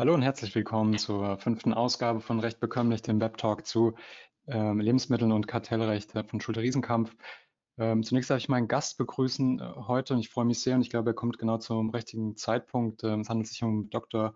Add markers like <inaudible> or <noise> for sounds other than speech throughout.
Hallo und herzlich willkommen zur fünften Ausgabe von Recht bekömmlich, dem Webtalk zu ähm, Lebensmitteln und Kartellrecht von Schulte-Riesenkampf. Ähm, zunächst darf ich meinen Gast begrüßen äh, heute und ich freue mich sehr und ich glaube, er kommt genau zum richtigen Zeitpunkt. Ähm, es handelt sich um Dr.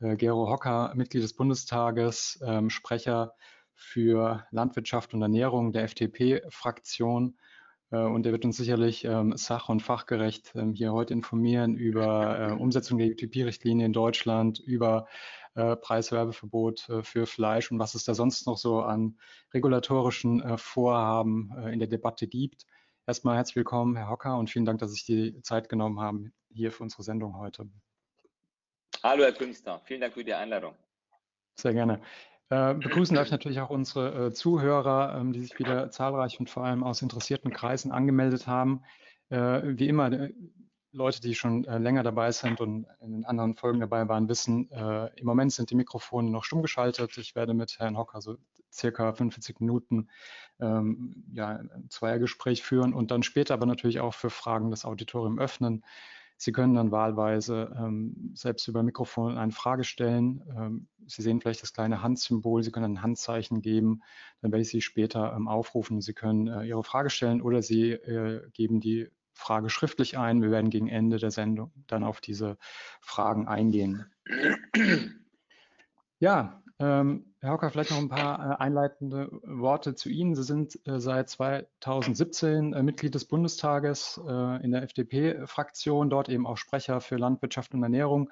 Äh, Gero Hocker, Mitglied des Bundestages, ähm, Sprecher für Landwirtschaft und Ernährung der FDP-Fraktion äh, und er wird uns sicherlich ähm, sach- und fachgerecht ähm, hier heute informieren über äh, <laughs> Umsetzung der UTP-Richtlinie in Deutschland, über äh, Preiswerbeverbot äh, für Fleisch und was es da sonst noch so an regulatorischen äh, Vorhaben äh, in der Debatte gibt. Erstmal herzlich willkommen, Herr Hocker, und vielen Dank, dass Sie die Zeit genommen haben hier für unsere Sendung heute. Hallo, Herr Künstler. Vielen Dank für die Einladung. Sehr gerne. Äh, begrüßen darf ich natürlich auch unsere äh, Zuhörer, ähm, die sich wieder zahlreich und vor allem aus interessierten Kreisen angemeldet haben. Äh, wie immer, äh, Leute, die schon äh, länger dabei sind und in den anderen Folgen dabei waren, wissen, im Moment sind die Mikrofone noch stumm geschaltet. Ich werde mit Herrn Hocker so circa 45 Minuten ähm, ja, ein Zweiergespräch führen und dann später aber natürlich auch für Fragen das Auditorium öffnen. Sie können dann wahlweise ähm, selbst über Mikrofon eine Frage stellen. Ähm, Sie sehen vielleicht das kleine Handsymbol, Sie können ein Handzeichen geben, dann werde ich Sie später ähm, aufrufen. Sie können äh, Ihre Frage stellen oder Sie äh, geben die Frage schriftlich ein. Wir werden gegen Ende der Sendung dann auf diese Fragen eingehen. Ja, ähm, Herr Hocker, vielleicht noch ein paar äh, einleitende Worte zu Ihnen. Sie sind äh, seit 2017 äh, Mitglied des Bundestages äh, in der FDP-Fraktion, dort eben auch Sprecher für Landwirtschaft und Ernährung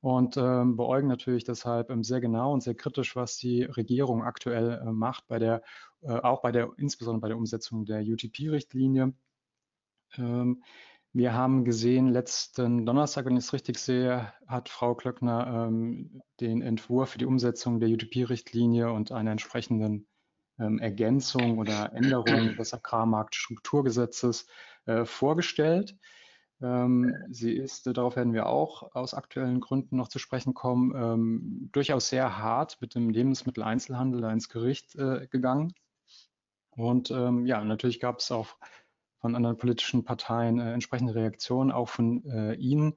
und ähm, beäugen natürlich deshalb ähm, sehr genau und sehr kritisch, was die Regierung aktuell äh, macht, bei der, äh, auch bei der, insbesondere bei der Umsetzung der UTP-Richtlinie. Wir haben gesehen, letzten Donnerstag, wenn ich es richtig sehe, hat Frau Klöckner ähm, den Entwurf für die Umsetzung der UTP-Richtlinie und einer entsprechenden ähm, Ergänzung oder Änderung <clears throat> des Agrarmarktstrukturgesetzes äh, vorgestellt. Ähm, sie ist, äh, darauf werden wir auch aus aktuellen Gründen noch zu sprechen kommen, ähm, durchaus sehr hart mit dem Lebensmitteleinzelhandel ins Gericht äh, gegangen. Und ähm, ja, natürlich gab es auch von anderen politischen Parteien äh, entsprechende Reaktionen, auch von äh, Ihnen.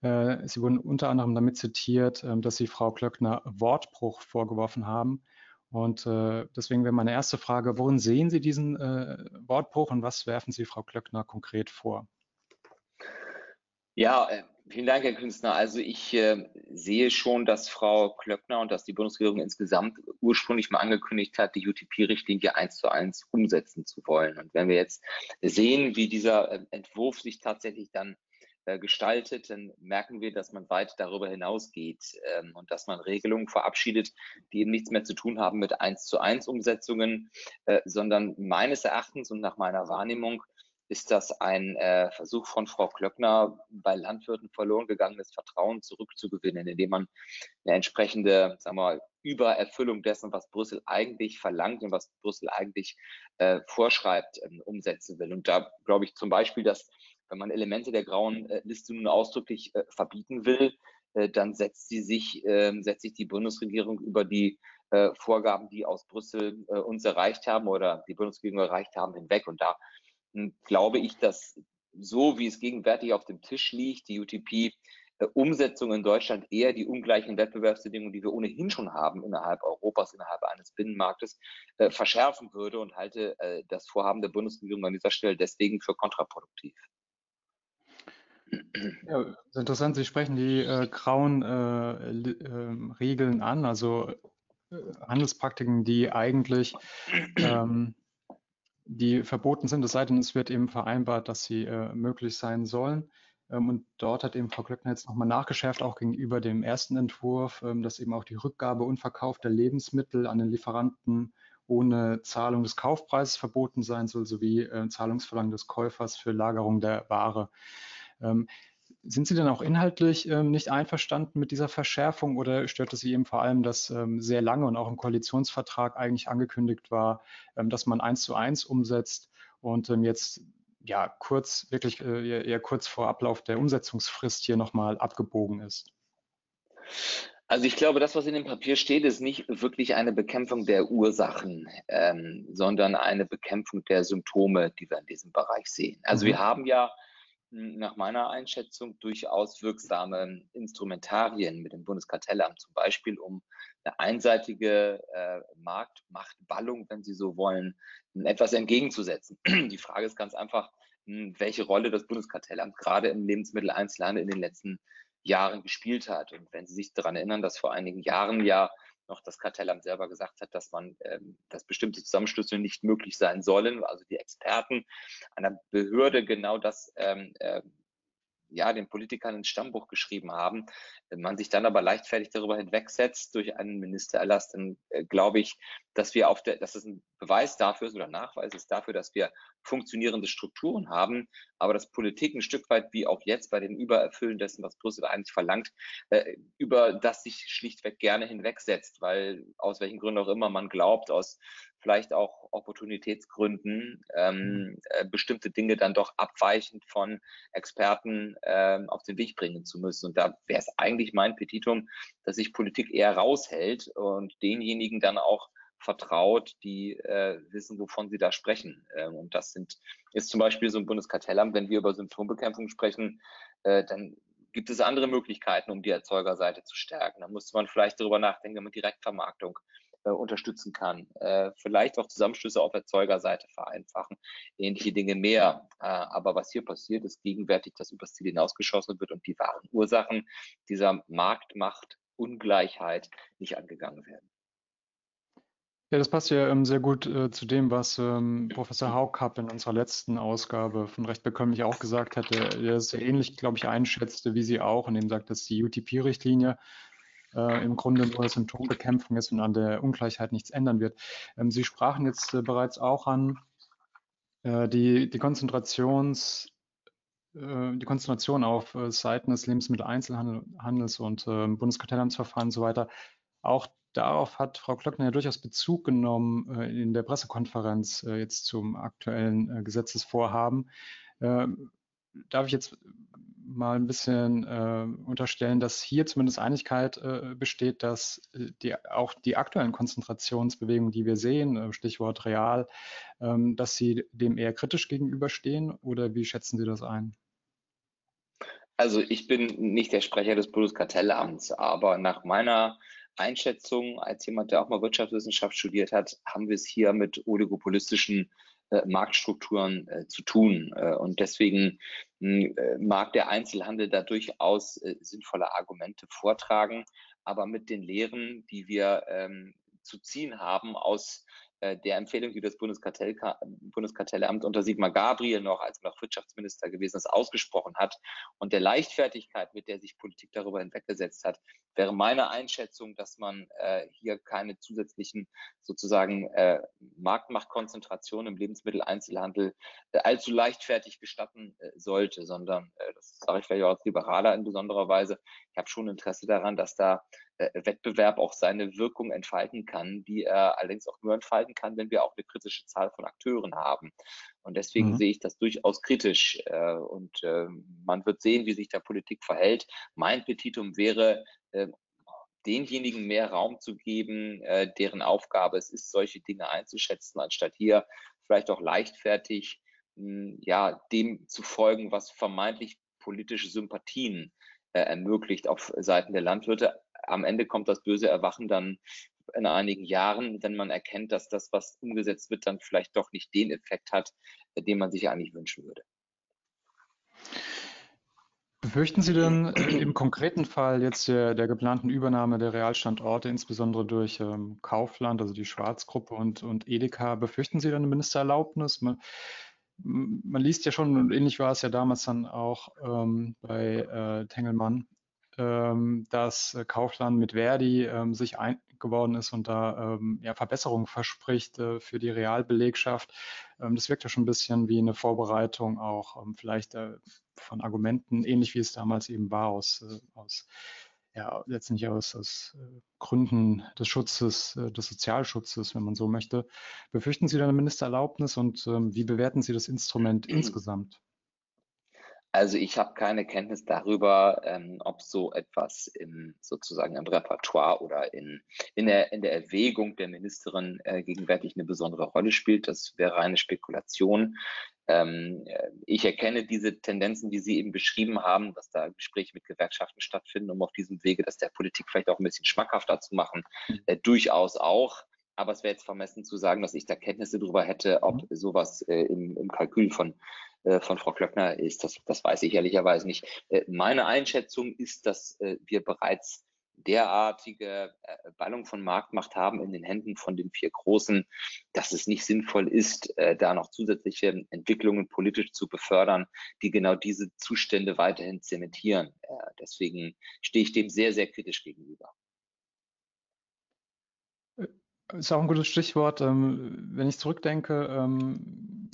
Äh, Sie wurden unter anderem damit zitiert, ähm, dass Sie Frau Klöckner Wortbruch vorgeworfen haben. Und äh, deswegen wäre meine erste Frage, worin sehen Sie diesen äh, Wortbruch und was werfen Sie Frau Klöckner konkret vor? Ja, äh, vielen Dank, Herr Künstler. Also ich äh, sehe schon, dass Frau Klöckner und dass die Bundesregierung insgesamt ursprünglich mal angekündigt hat, die UTP-Richtlinie eins zu eins umsetzen zu wollen. Und wenn wir jetzt sehen, wie dieser äh, Entwurf sich tatsächlich dann äh, gestaltet, dann merken wir, dass man weit darüber hinausgeht ähm, und dass man Regelungen verabschiedet, die eben nichts mehr zu tun haben mit eins zu eins Umsetzungen, äh, sondern meines Erachtens und nach meiner Wahrnehmung ist das ein äh, Versuch von Frau Klöckner, bei Landwirten verloren gegangenes Vertrauen zurückzugewinnen, indem man eine entsprechende, sagen wir mal, Übererfüllung dessen, was Brüssel eigentlich verlangt und was Brüssel eigentlich äh, vorschreibt, ähm, umsetzen will. Und da glaube ich zum Beispiel, dass wenn man Elemente der grauen äh, Liste nun ausdrücklich äh, verbieten will, äh, dann setzt sie sich, ähm, setzt sich die Bundesregierung über die äh, Vorgaben, die aus Brüssel uns erreicht haben oder die Bundesregierung erreicht haben, hinweg. Und da glaube ich, dass so wie es gegenwärtig auf dem Tisch liegt, die UTP äh, Umsetzung in Deutschland eher die ungleichen Wettbewerbsbedingungen, die wir ohnehin schon haben innerhalb Europas, innerhalb eines Binnenmarktes, äh, verschärfen würde und halte äh, das Vorhaben der Bundesregierung an dieser Stelle deswegen für kontraproduktiv. Ja, interessant, Sie sprechen die äh, grauen äh, äh, Regeln an, also Handelspraktiken, die eigentlich ähm, die verboten sind, es sei denn, es wird eben vereinbart, dass sie äh, möglich sein sollen. Ähm, und dort hat eben Frau Glöckner jetzt nochmal nachgeschärft, auch gegenüber dem ersten Entwurf, ähm, dass eben auch die Rückgabe und Verkauf der Lebensmittel an den Lieferanten ohne Zahlung des Kaufpreises verboten sein soll, sowie äh, Zahlungsverlangen des Käufers für Lagerung der Ware. Ähm, sind Sie denn auch inhaltlich ähm, nicht einverstanden mit dieser Verschärfung oder stört es Sie eben vor allem, dass ähm, sehr lange und auch im Koalitionsvertrag eigentlich angekündigt war, ähm, dass man eins zu eins umsetzt und ähm, jetzt ja kurz, wirklich äh, eher kurz vor Ablauf der Umsetzungsfrist hier nochmal abgebogen ist? Also ich glaube, das, was in dem Papier steht, ist nicht wirklich eine Bekämpfung der Ursachen, ähm, sondern eine Bekämpfung der Symptome, die wir in diesem Bereich sehen. Also mhm. wir haben ja nach meiner Einschätzung durchaus wirksame Instrumentarien mit dem Bundeskartellamt, zum Beispiel um eine einseitige äh, Marktmachtballung, wenn Sie so wollen, etwas entgegenzusetzen. Die Frage ist ganz einfach, hm, welche Rolle das Bundeskartellamt gerade im Lebensmitteleinzelhandel in den letzten Jahren gespielt hat. Und wenn Sie sich daran erinnern, dass vor einigen Jahren ja noch das Kartellamt selber gesagt hat, dass man, ähm, dass bestimmte Zusammenschlüsse nicht möglich sein sollen, also die Experten einer Behörde genau das ähm, äh, ja, den Politikern ins Stammbuch geschrieben haben, wenn man sich dann aber leichtfertig darüber hinwegsetzt durch einen Ministererlass, dann äh, glaube ich, dass wir auf der, dass es ein Beweis dafür ist oder Nachweis ist dafür, dass wir funktionierende Strukturen haben, aber dass Politik ein Stück weit wie auch jetzt bei dem Übererfüllen dessen, was Brüssel eigentlich verlangt, äh, über das sich schlichtweg gerne hinwegsetzt, weil aus welchen Gründen auch immer man glaubt, aus vielleicht auch Opportunitätsgründen ähm, mhm. äh, bestimmte Dinge dann doch abweichend von Experten äh, auf den Weg bringen zu müssen. Und da wäre es eigentlich mein Petitum, dass sich Politik eher raushält und denjenigen dann auch vertraut, die äh, wissen, wovon sie da sprechen. Ähm, und das sind ist zum Beispiel so ein Bundeskartellamt, wenn wir über Symptombekämpfung sprechen, äh, dann gibt es andere Möglichkeiten, um die Erzeugerseite zu stärken. Da müsste man vielleicht darüber nachdenken, wenn man Direktvermarktung äh, unterstützen kann. Äh, vielleicht auch Zusammenschlüsse auf Erzeugerseite vereinfachen, ähnliche Dinge mehr. Äh, aber was hier passiert, ist gegenwärtig, dass übers Ziel hinausgeschossen wird und die wahren Ursachen dieser Marktmacht-Ungleichheit nicht angegangen werden. Ja, das passt ja ähm, sehr gut äh, zu dem, was ähm, Professor Haukapp in unserer letzten Ausgabe von Recht bekömmlich auch gesagt hatte, der es ähnlich, glaube ich, einschätzte wie Sie auch, und dem sagt, dass die UTP-Richtlinie äh, im Grunde nur Symptombekämpfung ist und an der Ungleichheit nichts ändern wird. Ähm, Sie sprachen jetzt äh, bereits auch an äh, die, die Konzentrations äh, die Konzentration auf äh, Seiten des Lebensmitteleinzelhandels und äh, Bundeskartellamtsverfahren und so weiter. Auch darauf hat Frau Klöckner ja durchaus Bezug genommen äh, in der Pressekonferenz jetzt zum aktuellen Gesetzesvorhaben. Ähm, darf ich jetzt mal ein bisschen äh, unterstellen, dass hier zumindest Einigkeit äh, besteht, dass äh, die, auch die aktuellen Konzentrationsbewegungen, die wir sehen, äh, Stichwort real, ähm, dass sie dem eher kritisch gegenüberstehen oder wie schätzen Sie das ein? Also ich bin nicht der Sprecher des Bundeskartellamts, aber nach meiner Einschätzung als jemand, der auch mal Wirtschaftswissenschaft studiert hat, haben wir es hier mit oligopolistischen Marktstrukturen äh, zu tun. Äh, und deswegen hm, mag der Einzelhandel da durchaus sinnvolle Argumente vortragen, aber mit den Lehren, die wir ähm, zu ziehen haben aus äh, der Empfehlung, die das Bundeskartell, Bundeskartellamt unter Sigmar Gabriel noch, als noch Wirtschaftsminister gewesen ist, ausgesprochen hat und der Leichtfertigkeit, mit der sich Politik darüber hinweggesetzt hat, wäre meine Einschätzung, dass man äh, hier keine zusätzlichen sozusagen äh, Marktmachtkonzentrationen im Lebensmitteleinzelhandel äh, allzu leichtfertig gestatten äh, sollte, sondern, äh, das sage ich vielleicht auch als Liberaler in besonderer Weise, habe schon Interesse daran, dass da äh, Wettbewerb auch seine Wirkung entfalten kann, die er allerdings auch nur entfalten kann, wenn wir auch eine kritische Zahl von Akteuren haben. Und deswegen mhm. sehe ich das durchaus kritisch. Äh, und äh, man wird sehen, wie sich der Politik verhält. Mein Petitum wäre, denjenigen mehr Raum zu geben, deren Aufgabe es ist, solche Dinge einzuschätzen, anstatt hier vielleicht auch leichtfertig hm, ja, dem zu folgen, was vermeintlich politische Sympathien ermöglicht auf Seiten der Landwirte am Ende kommt das böse Erwachen dann in einigen Jahren, wenn man erkennt, dass das, was umgesetzt wird, dann vielleicht doch nicht den Effekt hat, äh, den man sich eigentlich wünschen würde. Befürchten Sie denn äh, im konkreten Fall jetzt der, der, geplanten Übernahme der Realstandorte, insbesondere durch ähm, Kaufland, also die Schwarzgruppe und, und Edeka, befürchten Sie dann eine Ministererlaubnis? Man, man, liest ja schon, und ähnlich war es ja damals dann auch ähm, bei äh, Tengelmann, ähm, dass Kaufland mit Verdi ähm, sich eingeworden ist und da ähm, ja, Verbesserungen verspricht äh, für die Realbelegschaft. Ähm, das wirkt ja schon ein bisschen wie eine Vorbereitung auch ähm, vielleicht äh, von Argumenten, ähnlich wie es damals eben war, aus, äh, aus ja, letztendlich aus, aus äh, Gründen des Schutzes, äh, des Sozialschutzes, wenn man so möchte. Befürchten Sie da eine Ministererlaubnis und ähm, wie bewerten Sie das Instrument <clears throat> insgesamt? Also ich habe keine Kenntnis darüber, ähm, ob so etwas im sozusagen im Repertoire oder in, in, der, in der Erwägung der Ministerin äh, gegenwärtig eine besondere Rolle spielt. Das wäre eine Spekulation. Ähm, ich erkenne diese Tendenzen, die Sie eben beschrieben haben, dass da Gespräche mit Gewerkschaften stattfinden, um auf diesem Wege das der Politik vielleicht auch ein bisschen schmackhafter zu machen, mhm. äh, durchaus auch. Aber es wäre jetzt vermessen zu sagen, dass ich da Kenntnisse darüber hätte, ob mhm. sowas äh, im, im Kalkül von, äh, von Frau Klöckner ist. Das, das weiß ich ehrlicherweise nicht. Äh, meine Einschätzung ist, dass äh, wir bereits derartige äh, Ballung von Marktmacht haben in den Händen von den vier Großen, dass es nicht sinnvoll ist, äh, da noch zusätzliche Entwicklungen politisch zu befördern, die genau diese Zustände weiterhin zementieren. Äh, deswegen stehe ich dem sehr, sehr kritisch gegenüber. Ist auch ein gutes Stichwort. Ähm, wenn ich zurückdenke, ähm,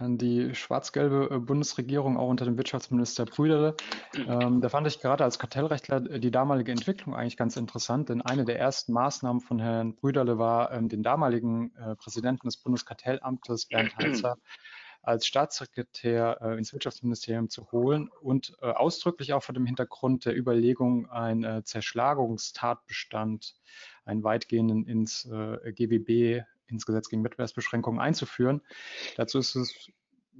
an die schwarz-gelbe äh, Bundesregierung, auch unter dem Wirtschaftsminister Brüderle. Ähm, da fand ich gerade als Kartellrechtler äh, die damalige Entwicklung eigentlich ganz interessant, denn eine der ersten Maßnahmen von Herrn Brüderle war, ähm, den damaligen äh, Präsidenten des Bundeskartellamtes, Bernd Heizer, als Staatssekretär äh, ins Wirtschaftsministerium zu holen und äh, ausdrücklich auch vor dem Hintergrund der Überlegung, einen äh, Zerschlagungstatbestand, einen weitgehenden ins GWB ins Gesetz gegen Wettbewerbsbeschränkungen einzuführen. Dazu ist es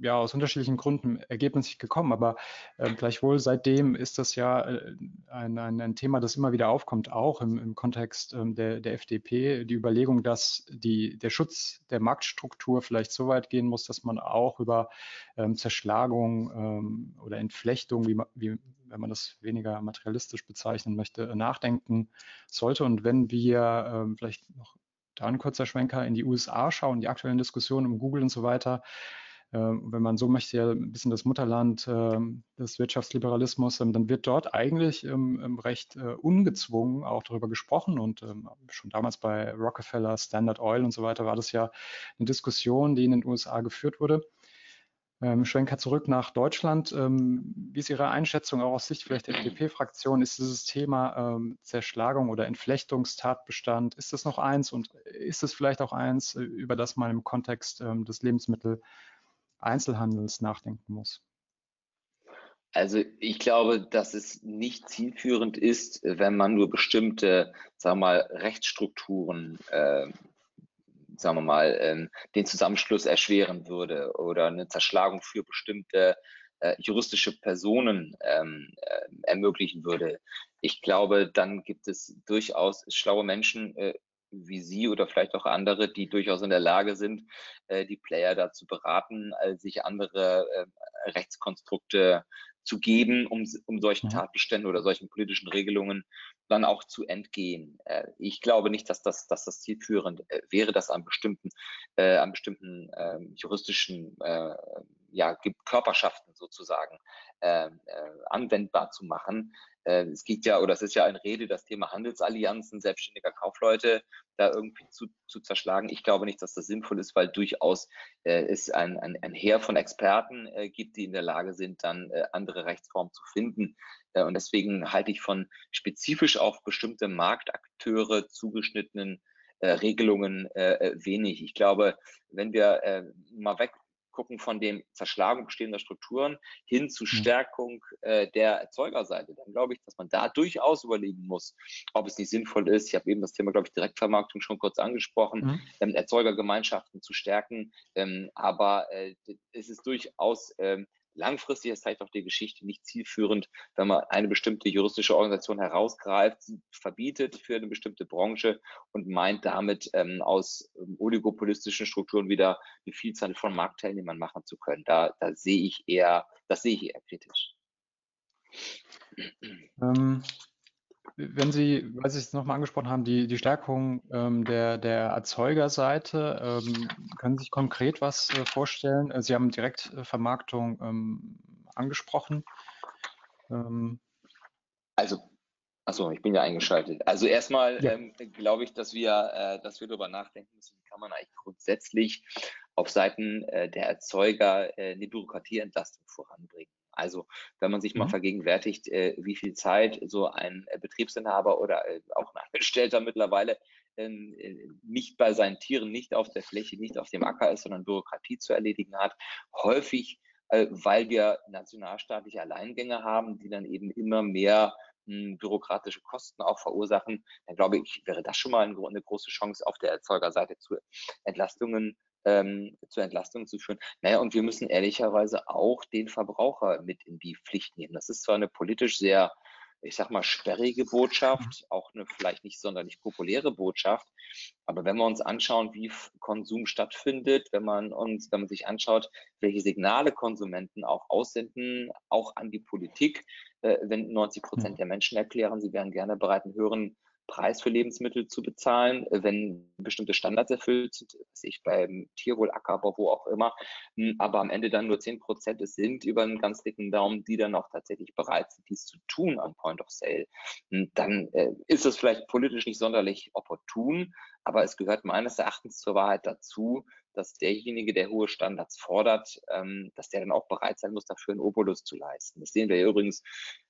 ja aus unterschiedlichen Gründen ergebnislich gekommen, aber äh, gleichwohl seitdem ist das ja äh, ein, ein, ein, Thema, das immer wieder aufkommt, auch im, im Kontext ähm, der, der, FDP, die Überlegung, dass die, der Schutz der Marktstruktur vielleicht so weit gehen muss, dass man auch über ähm, Zerschlagung ähm, oder Entflechtung, wie, wie, wenn man das weniger materialistisch bezeichnen möchte, nachdenken sollte. Und wenn wir ähm, vielleicht noch da ein kurzer Schwenker in die USA schauen, die aktuellen Diskussionen um Google und so weiter. Ähm, wenn man so möchte, ja ein bisschen das Mutterland ähm, des Wirtschaftsliberalismus, ähm, dann wird dort eigentlich recht äh, ungezwungen auch darüber gesprochen und schon damals bei Rockefeller, Standard Oil und so weiter war das ja eine Diskussion, die in den USA geführt wurde. Ähm, Schwenker zurück nach Deutschland. Ähm, wie ist Ihre Einschätzung auch aus Sicht vielleicht der FDP-Fraktion? Ist dieses Thema ähm, Zerschlagung oder Entflechtungstatbestand, ist das noch eins und ist es vielleicht auch eins, äh, über das man im Kontext ähm, des Lebensmitteleinzelhandels nachdenken muss? Also ich glaube, dass es nicht zielführend ist, wenn man nur bestimmte, sagen wir mal, Rechtsstrukturen äh, sagen wir mal, ähm, den Zusammenschluss erschweren würde oder eine Zerschlagung für bestimmte äh, juristische Personen ähm, äh, ermöglichen würde. Ich glaube, dann gibt es durchaus schlaue Menschen äh, wie Sie oder vielleicht auch andere, die durchaus in der Lage sind, äh, die Player dazu beraten, äh, sich andere äh, Rechtskonstrukte zu geben, um, um solchen mhm. Tatbeständen oder solchen politischen Regelungen dann auch zu entgehen. Äh, ich glaube nicht, dass das, dass das zielführend äh, wäre, das an bestimmten, äh, an bestimmten äh, juristischen äh, ja, Körperschaften sozusagen äh, äh, anwendbar zu machen. Äh, es geht ja, oder es ist ja ein Rede, das Thema Handelsallianzen selbstständiger Kaufleute da irgendwie zu, zu zerschlagen. Ich glaube nicht, dass das sinnvoll ist, weil durchaus äh, es ein, ein, ein Heer von Experten äh, gibt, die in der Lage sind, dann äh, andere Rechtsformen zu finden. Äh, und deswegen halte ich von spezifisch auf bestimmte Marktakteure zugeschnittenen äh, Regelungen äh, wenig. Ich glaube, wenn wir äh, mal weg gucken von dem Zerschlagung bestehender Strukturen hin zu mhm. Stärkung äh, der Erzeugerseite, dann glaube ich, dass man da durchaus überlegen muss, ob es nicht sinnvoll ist. Ich habe eben das Thema, glaube ich, Direktvermarktung schon kurz angesprochen, mhm. ähm, Erzeugergemeinschaften zu stärken. Ähm, aber äh, es ist durchaus ähm, langfristig ist vielleicht auch die Geschichte nicht zielführend, wenn man eine bestimmte juristische Organisation herausgreift, verbietet für eine bestimmte Branche und meint damit ähm, aus ähm, oligopolistischen Strukturen wieder eine Vielzahl von Marktteilnehmern machen zu können. Da, da sehe ich eher, das sehe ich eher kritisch. Ähm, wenn Sie, weil Sie es nochmal angesprochen haben, die, die Stärkung ähm, der, der Erzeugerseite, ähm, können Sie sich konkret was äh, vorstellen? Äh, Sie haben Direktvermarktung ähm, angesprochen. Ähm, also, achso, ich bin ja eingeschaltet. Also erstmal ja. Ähm, glaube ich, dass wir, äh, dass wir darüber nachdenken müssen, wie kann man eigentlich grundsätzlich auf Seiten äh, der Erzeuger äh, eine Bürokratieentlastung voranbringen. Also wenn man sich mhm. mal vergegenwärtigt, äh, wie viel Zeit so ein äh, Betriebsinhaber oder äh, auch ein <laughs> Angestellter mittlerweile ähm, äh, nicht bei seinen Tieren, nicht auf der Fläche, nicht auf dem Acker ist, sondern Bürokratie zu erledigen hat, häufig, weil wir nationalstaatliche Alleingänge haben, die dann eben immer mehr hm, bürokratische Kosten auch verursachen, dann glaube ich, wäre das schon mal eine große Chance auf der Erzeugerseite zu Entlastungen ähm, zur Entlastung zu führen. Naja, und wir müssen ehrlicherweise auch den Verbraucher mit in die Pflicht nehmen. Das ist zwar eine politisch sehr ich sag mal, sperrige Botschaft, auch eine vielleicht nicht sonderlich populäre Botschaft. Aber wenn wir uns anschauen, wie Konsum stattfindet, wenn man uns, wenn man sich anschaut, welche Signale Konsumenten auch aussenden, auch an die Politik, äh, wenn 90 Prozent der Menschen erklären, sie wären gerne bereit, einen höheren Preis für Lebensmittel zu bezahlen, wenn bestimmte Standards erfüllt sind, sich beim Tierwohl, Ackerbau, wo auch immer, hm, aber am Ende dann nur 10 Prozent es sind über einen ganz dicken Daumen, die dann auch tatsächlich bereit sind, dies zu tun am Point of Sale, hm, dann äh, ist das vielleicht politisch nicht sonderlich opportun, aber es gehört meines Erachtens zur Wahrheit dazu, dass derjenige, der hohe Standards fordert, ähm, dass der dann auch bereit sein muss, dafür einen Obolus zu leisten. Das sehen wir ja übrigens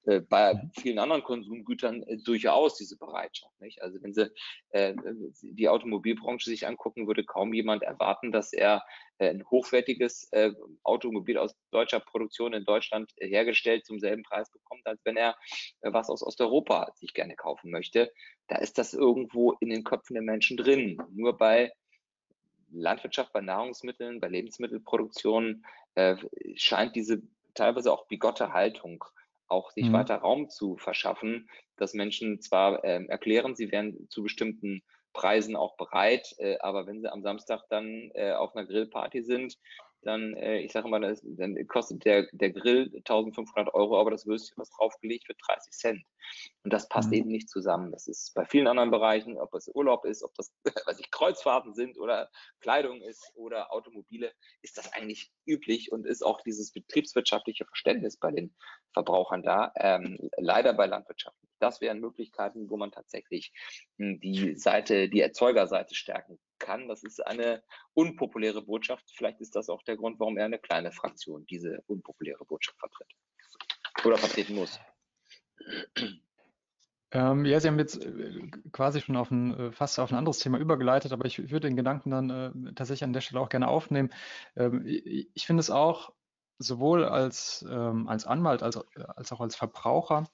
äh, bei mhm. vielen anderen Konsumgütern äh, durchaus, diese Bereitschaft. Nicht? Also wenn Sie äh, die Automobilbranche sich angucken, würde kaum jemand erwarten, dass er äh, ein hochwertiges äh, Automobil aus deutscher Produktion in Deutschland äh, hergestellt zum selben Preis bekommt, als wenn er was aus Osteuropa sich gerne kaufen möchte. Da ist das irgendwo in den Köpfen der Menschen drin. Nur bei Landwirtschaft, bei Nahrungsmitteln, bei Lebensmittelproduktion äh, scheint diese teilweise auch bigotte Haltung auch sich mhm. weiter Raum zu verschaffen, dass Menschen zwar äh, erklären, sie wären zu bestimmten Preisen auch bereit, äh, aber wenn sie am Samstag dann äh, auf einer Grillparty sind, dann, äh, ich sage mal, das, dann kostet der, der Grill 1500 Euro, aber das Würstchen, was draufgelegt wird, 30 Cent. Und das passt mhm. eben nicht zusammen. Das ist bei vielen anderen Bereichen, ob es Urlaub ist, ob das, <laughs> weiß ich, Kreuzfahrten sind oder Kleidung ist oder Automobile, ist das eigentlich üblich und ist auch dieses betriebswirtschaftliche Verständnis bei den Verbrauchern da. Ähm, leider bei Landwirtschaft. Das wären Möglichkeiten, wo man tatsächlich hm, die Seite, die Erzeugerseite stärken kann. Das ist eine unpopuläre Botschaft. Vielleicht ist das auch der Grund, warum er eine kleine Fraktion diese unpopuläre Botschaft vertritt oder vertreten muss. Ähm, ja, Sie haben jetzt äh, quasi schon auf ein, äh, fast auf ein anderes Thema übergeleitet, aber ich würde den Gedanken dann äh, tatsächlich an der Stelle auch gerne aufnehmen. Ähm, ich, finde es auch sowohl als, ähm, als Anwalt als, als auch als Verbraucher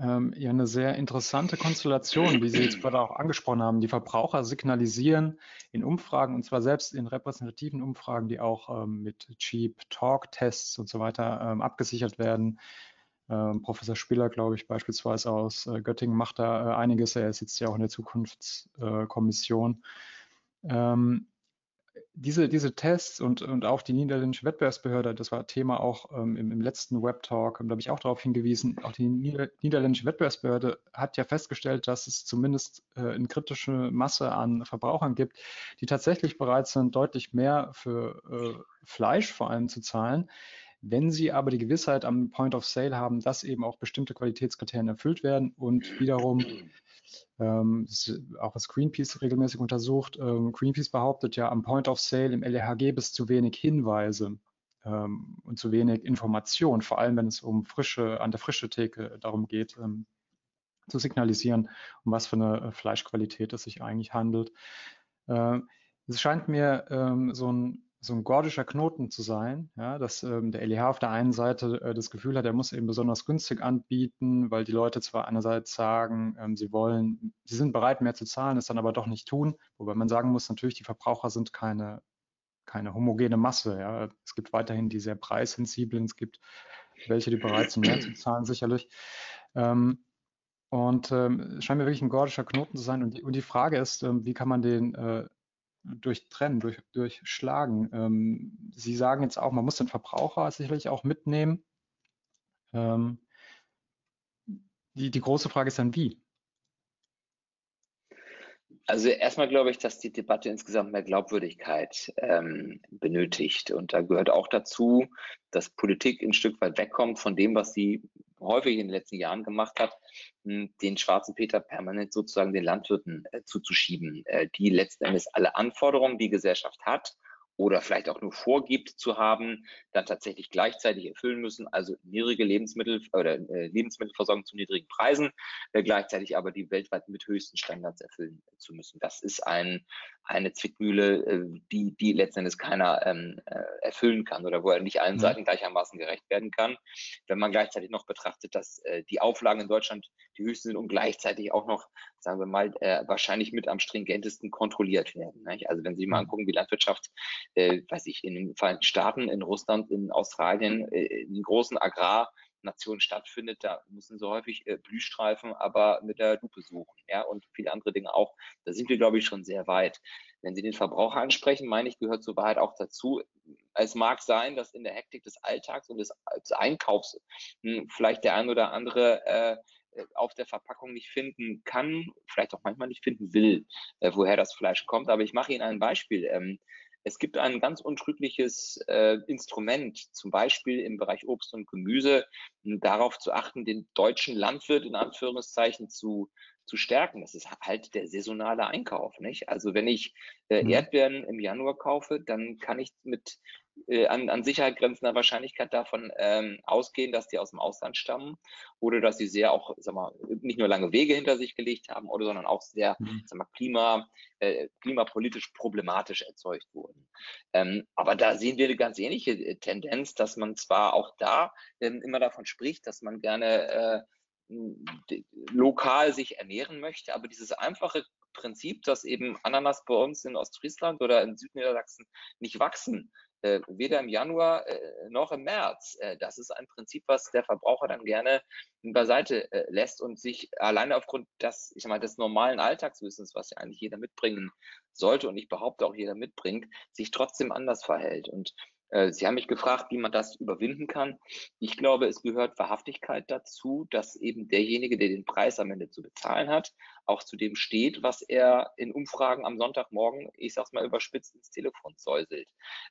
ähm, ja eine sehr interessante Konstellation, wie Sie jetzt gerade auch angesprochen haben. Die Verbraucher signalisieren in Umfragen, und zwar selbst in repräsentativen Umfragen, die auch ähm, mit Cheap Talk Tests und so weiter ähm, abgesichert werden. Ähm, Professor Spiller, glaube ich, beispielsweise aus äh, Göttingen macht da äh, einiges. Er sitzt ja auch in der Zukunftskommission. Äh, diese, diese Tests und, und auch die niederländische Wettbewerbsbehörde, das war Thema auch ähm, im, im, letzten Webtalk, da habe ich auch darauf hingewiesen, auch die Nieder niederländische Wettbewerbsbehörde hat ja festgestellt, dass es zumindest äh, eine kritische Masse an Verbrauchern gibt, die tatsächlich bereit sind, deutlich mehr für äh, Fleisch vor allem zu zahlen. Wenn sie aber die Gewissheit am Point of Sale haben, dass eben auch bestimmte Qualitätskriterien erfüllt werden und wiederum ähm, auch was Greenpeace regelmäßig untersucht. Ähm, Greenpeace behauptet ja am Point of Sale im LRHG e bis zu wenig Hinweise ähm, und zu wenig Information, vor allem wenn es um frische, an der frische Theke darum geht, ähm, zu signalisieren, um was für eine äh, Fleischqualität es sich eigentlich handelt. Äh, es scheint mir ähm, so ein so ein gordischer Knoten zu sein, ja, dass ähm, der LEH auf der einen Seite äh, das Gefühl hat, er muss eben besonders günstig anbieten, weil die Leute zwar einerseits sagen, ähm, sie wollen, sie sind bereit, mehr zu zahlen, es dann aber doch nicht tun, wobei man sagen muss, natürlich, die Verbraucher sind keine, keine homogene Masse. Ja. Es gibt weiterhin die sehr preissensiblen, es gibt welche, die bereit sind, mehr zu zahlen, sicherlich. Ähm, und ähm, es scheint mir wirklich ein gordischer Knoten zu sein. Und die, und die Frage ist, ähm, wie kann man den äh, durchtrennen, durch, durchschlagen. Ähm, Sie sagen jetzt auch, man muss den Verbraucher sicherlich auch mitnehmen. Ähm, die, die große Frage ist dann, wie? Also erstmal glaube ich, dass die Debatte insgesamt mehr Glaubwürdigkeit ähm, benötigt. Und da gehört auch dazu, dass Politik ein Stück weit wegkommt von dem, was sie häufig in den letzten Jahren gemacht hat, den schwarzen Peter permanent sozusagen den Landwirten äh, zuzuschieben, äh, die letzten Endes alle Anforderungen, die Gesellschaft hat, oder vielleicht auch nur vorgibt zu haben, dann tatsächlich gleichzeitig erfüllen müssen, also niedrige Lebensmittel oder äh, Lebensmittelversorgung zu niedrigen Preisen, äh, gleichzeitig aber die weltweit mit höchsten Standards erfüllen zu müssen. Das ist ein, eine Zwickmühle, äh, die, die letzten Endes keiner ähm, äh, erfüllen kann oder wo er nicht allen mhm. Seiten gleichermaßen gerecht werden kann. Wenn man gleichzeitig noch betrachtet, dass äh, die Auflagen in Deutschland die höchsten sind und gleichzeitig auch noch, sagen wir mal, äh, wahrscheinlich mit am stringentesten kontrolliert werden. Nicht? Also wenn Sie mal mhm. angucken, wie Landwirtschaft, äh, weiß ich, in den Vereinigten Staaten, in Russland, in Australien, äh, in großen Agrar- Nation stattfindet, da müssen sie häufig äh, Blühstreifen aber mit der Lupe suchen, ja, und viele andere Dinge auch. Da sind wir, glaube ich, schon sehr weit. Wenn Sie den Verbraucher ansprechen, meine ich, gehört zur Wahrheit auch dazu. Es mag sein, dass in der Hektik des Alltags und des, des Einkaufs hm, vielleicht der ein oder andere äh, auf der Verpackung nicht finden kann, vielleicht auch manchmal nicht finden will, äh, woher das Fleisch kommt. Aber ich mache Ihnen ein Beispiel. Ähm, es gibt ein ganz untrügliches äh, Instrument, zum Beispiel im Bereich Obst und Gemüse, darauf zu achten, den deutschen Landwirt in Anführungszeichen zu, zu stärken. Das ist halt der saisonale Einkauf. Nicht? Also wenn ich äh, mhm. Erdbeeren im Januar kaufe, dann kann ich mit äh, an, an Sicherheit grenzender Wahrscheinlichkeit davon ähm, ausgehen, dass die aus dem Ausland stammen oder dass sie sehr auch, sag mal, nicht nur lange Wege hinter sich gelegt haben, oder sondern auch sehr, mhm. sag mal, klima, äh, klimapolitisch problematisch erzeugt wurden. Ähm, aber da sehen wir eine ganz ähnliche äh, Tendenz, dass man zwar auch da ähm, immer davon spricht, dass man gerne äh, lokal sich ernähren möchte, aber dieses einfache Prinzip, dass eben Ananas bei uns in Ostfriesland oder in Südniedersachsen nicht wachsen, äh, weder im Januar äh, noch im März. Äh, das ist ein Prinzip, was der Verbraucher dann gerne beiseite äh, lässt und sich alleine aufgrund des, ich sag mal, des normalen Alltagswissens, was ja eigentlich jeder mitbringen sollte und ich behaupte auch jeder mitbringt, sich trotzdem anders verhält. Und Sie haben mich gefragt, wie man das überwinden kann. Ich glaube, es gehört Wahrhaftigkeit dazu, dass eben derjenige, der den Preis am Ende zu bezahlen hat, auch zu dem steht, was er in Umfragen am Sonntagmorgen, ich sag's mal überspitzt, ins Telefon säuselt,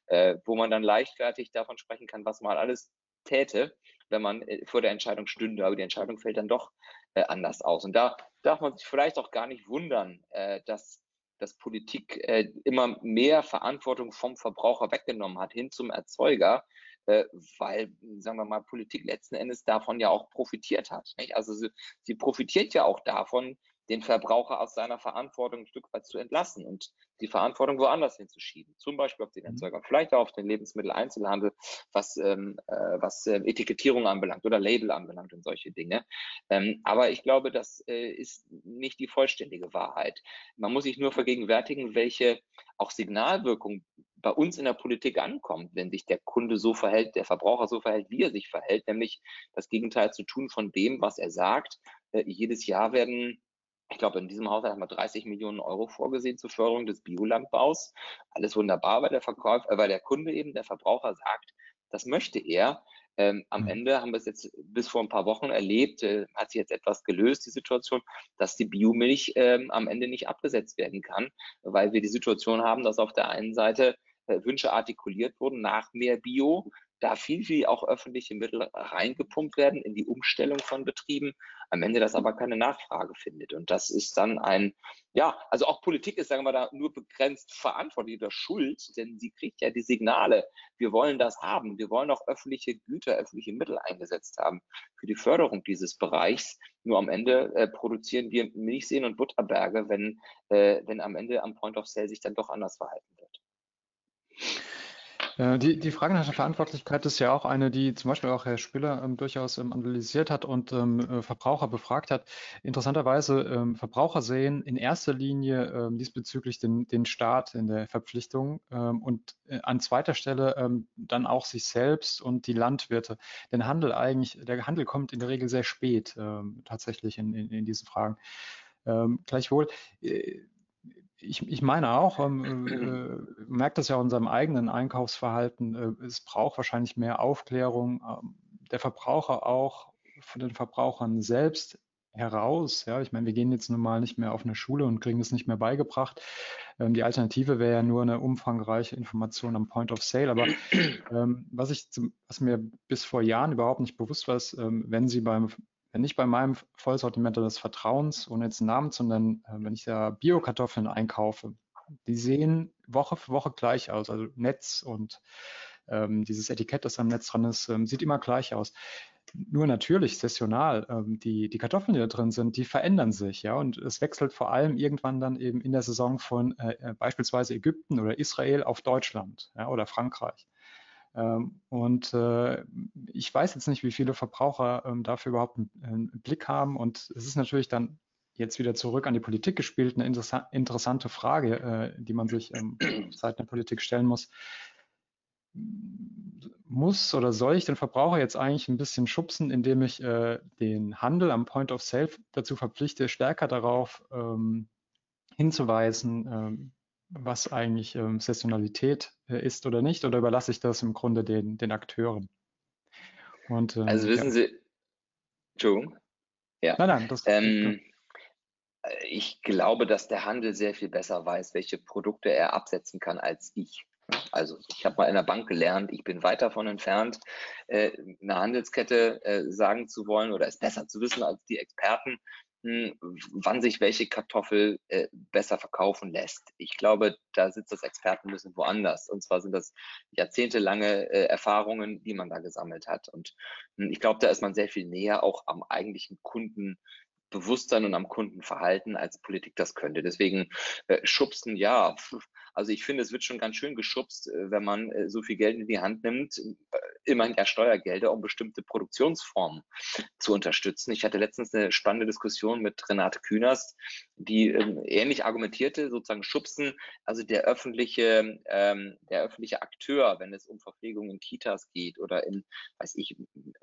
äh, wo man dann leichtfertig davon sprechen kann, was man alles täte, wenn man äh, vor der Entscheidung stünde, aber die Entscheidung fällt dann doch äh, anders aus. Und da darf man sich vielleicht auch gar nicht wundern, äh, dass dass Politik äh, immer mehr Verantwortung vom Verbraucher weggenommen hat, hin zum Erzeuger, äh, weil, sagen wir mal, Politik letzten Endes davon ja auch profitiert hat. Nicht? Also sie, sie profitiert ja auch davon, den Verbraucher aus seiner Verantwortung ein Stück weit zu entlassen und die Verantwortung woanders hinzuschieben. Zum Beispiel auf den mhm. Erzeuger, vielleicht auch auf den Lebensmitteleinzelhandel, was, ähm, äh, was äh, Etikettierung anbelangt oder Label anbelangt und solche Dinge. Ähm, aber ich glaube, das äh, ist nicht die vollständige Wahrheit. Man muss sich nur vergegenwärtigen, welche auch Signalwirkung bei uns in der Politik ankommt, wenn sich der Kunde so verhält, der Verbraucher so verhält, wie er sich verhält, nämlich das Gegenteil zu tun von dem, was er sagt. Äh, jedes Jahr werden ich glaube, in diesem Haushalt haben wir 30 Millionen Euro vorgesehen zur Förderung des Biolandbaus. Alles wunderbar, weil der Verkäufer, äh, weil der Kunde eben, der Verbraucher sagt, das möchte er. Ähm, am mhm. Ende haben wir es jetzt bis vor ein paar Wochen erlebt, äh, hat sich jetzt etwas gelöst, die Situation, dass die Biomilch ähm, am Ende nicht abgesetzt werden kann, weil wir die Situation haben, dass auf der einen Seite äh, Wünsche artikuliert wurden nach mehr Bio, da viel, viel auch öffentliche Mittel reingepumpt werden in die Umstellung von Betrieben, am Ende das aber keine Nachfrage findet. Und das ist dann ein, ja, also auch Politik ist, sagen wir da nur begrenzt verantwortlich oder schuld, denn sie kriegt ja die Signale, wir wollen das haben, wir wollen auch öffentliche Güter, öffentliche Mittel eingesetzt haben für die Förderung dieses Bereichs. Nur am Ende äh, produzieren wir Milchseen und Butterberge, wenn, äh, wenn am Ende am Point of Sale sich dann doch anders verhalten wird. Äh, die, die Frage nach der Verantwortlichkeit ist ja auch eine, die zum Beispiel auch Herr Spüller ähm, durchaus ähm, analysiert hat und ähm, äh, Verbraucher befragt hat. Interessanterweise, ähm, Verbraucher sehen in erster Linie ähm, diesbezüglich den, den Staat in der Verpflichtung ähm, und äh, an zweiter Stelle dann auch sich selbst und die Landwirte. Denn Handel eigentlich, der Handel kommt in der Regel sehr spät tatsächlich in, in, in diesen Fragen. gleichwohl, äh, ich, ich meine auch, ähm, <clears throat> äh, merkt das ja auch in unserem eigenen Einkaufsverhalten, äh, es braucht wahrscheinlich mehr Aufklärung, äh, der Verbraucher auch von den Verbrauchern selbst heraus. Ja, ich meine, wir gehen jetzt nun mal nicht mehr auf eine Schule und kriegen es nicht mehr beigebracht. Ähm, die Alternative wäre ja nur eine umfangreiche Information am Point of Sale. Aber <clears throat> ähm, was ich, zum, was mir bis vor Jahren überhaupt nicht bewusst war, ist, ähm, wenn Sie beim wenn ich bei meinem Vollsortiment des Vertrauens, ohne jetzt einen Namen zu nennen, äh, wenn ich da Bio-Kartoffeln einkaufe, die sehen Woche für Woche gleich aus. Also Netz und ähm, dieses Etikett, das am Netz dran ist, ähm, sieht immer gleich aus. Nur natürlich, saisonal, ähm, die, die Kartoffeln, die da drin sind, die verändern sich, ja. Und es wechselt vor allem irgendwann dann eben in der Saison von äh, äh beispielsweise Ägypten oder Israel auf Deutschland ja, oder Frankreich. Ähm, und äh, ich weiß jetzt nicht, wie viele Verbraucher ähm, dafür überhaupt einen, einen, Blick haben. Und es ist natürlich dann jetzt wieder zurück an die Politik gespielt, eine interessa interessante Frage, äh, die man sich ähm, seit der Politik stellen muss muss oder soll ich den Verbraucher jetzt eigentlich ein bisschen schubsen, indem ich äh, den Handel am Point of Sale dazu verpflichte, stärker darauf hinzuweisen, was eigentlich ähm, Saisonalität äh, ist oder nicht, oder überlasse ich das im Grunde den, den Akteuren? Und, ähm, also wissen ja. Sie, Entschuldigung. Ja. Nein, nein, das ähm, ich glaube, dass der Handel sehr viel besser weiß, welche Produkte er absetzen kann als ich. Also ich habe mal in der Bank gelernt, ich bin weit davon entfernt, äh, eine Handelskette äh, sagen zu wollen oder es besser zu wissen als die Experten, wann sich welche Kartoffel äh, besser verkaufen lässt. Ich glaube, da sitzt das Expertenwissen woanders. Und zwar sind das jahrzehntelange Erfahrungen, die man da gesammelt hat. Und hm, ich glaube, da ist man sehr viel näher auch am eigentlichen Kunden Bewusstsein und am Kundenverhalten als Politik das könnte. Deswegen äh, schubsen, ja, also ich finde, es wird schon ganz schön geschubst, äh, wenn man äh, so viel Geld in die Hand nimmt, äh, immerhin ja Steuergelder, um bestimmte Produktionsformen zu unterstützen. Ich hatte letztens eine spannende Diskussion mit Renate Künast, die ähm, ähnlich argumentierte, sozusagen schubsen, also der öffentliche, ähm, der öffentliche Akteur, wenn es um Verpflegung in Kitas geht oder in, weiß ich,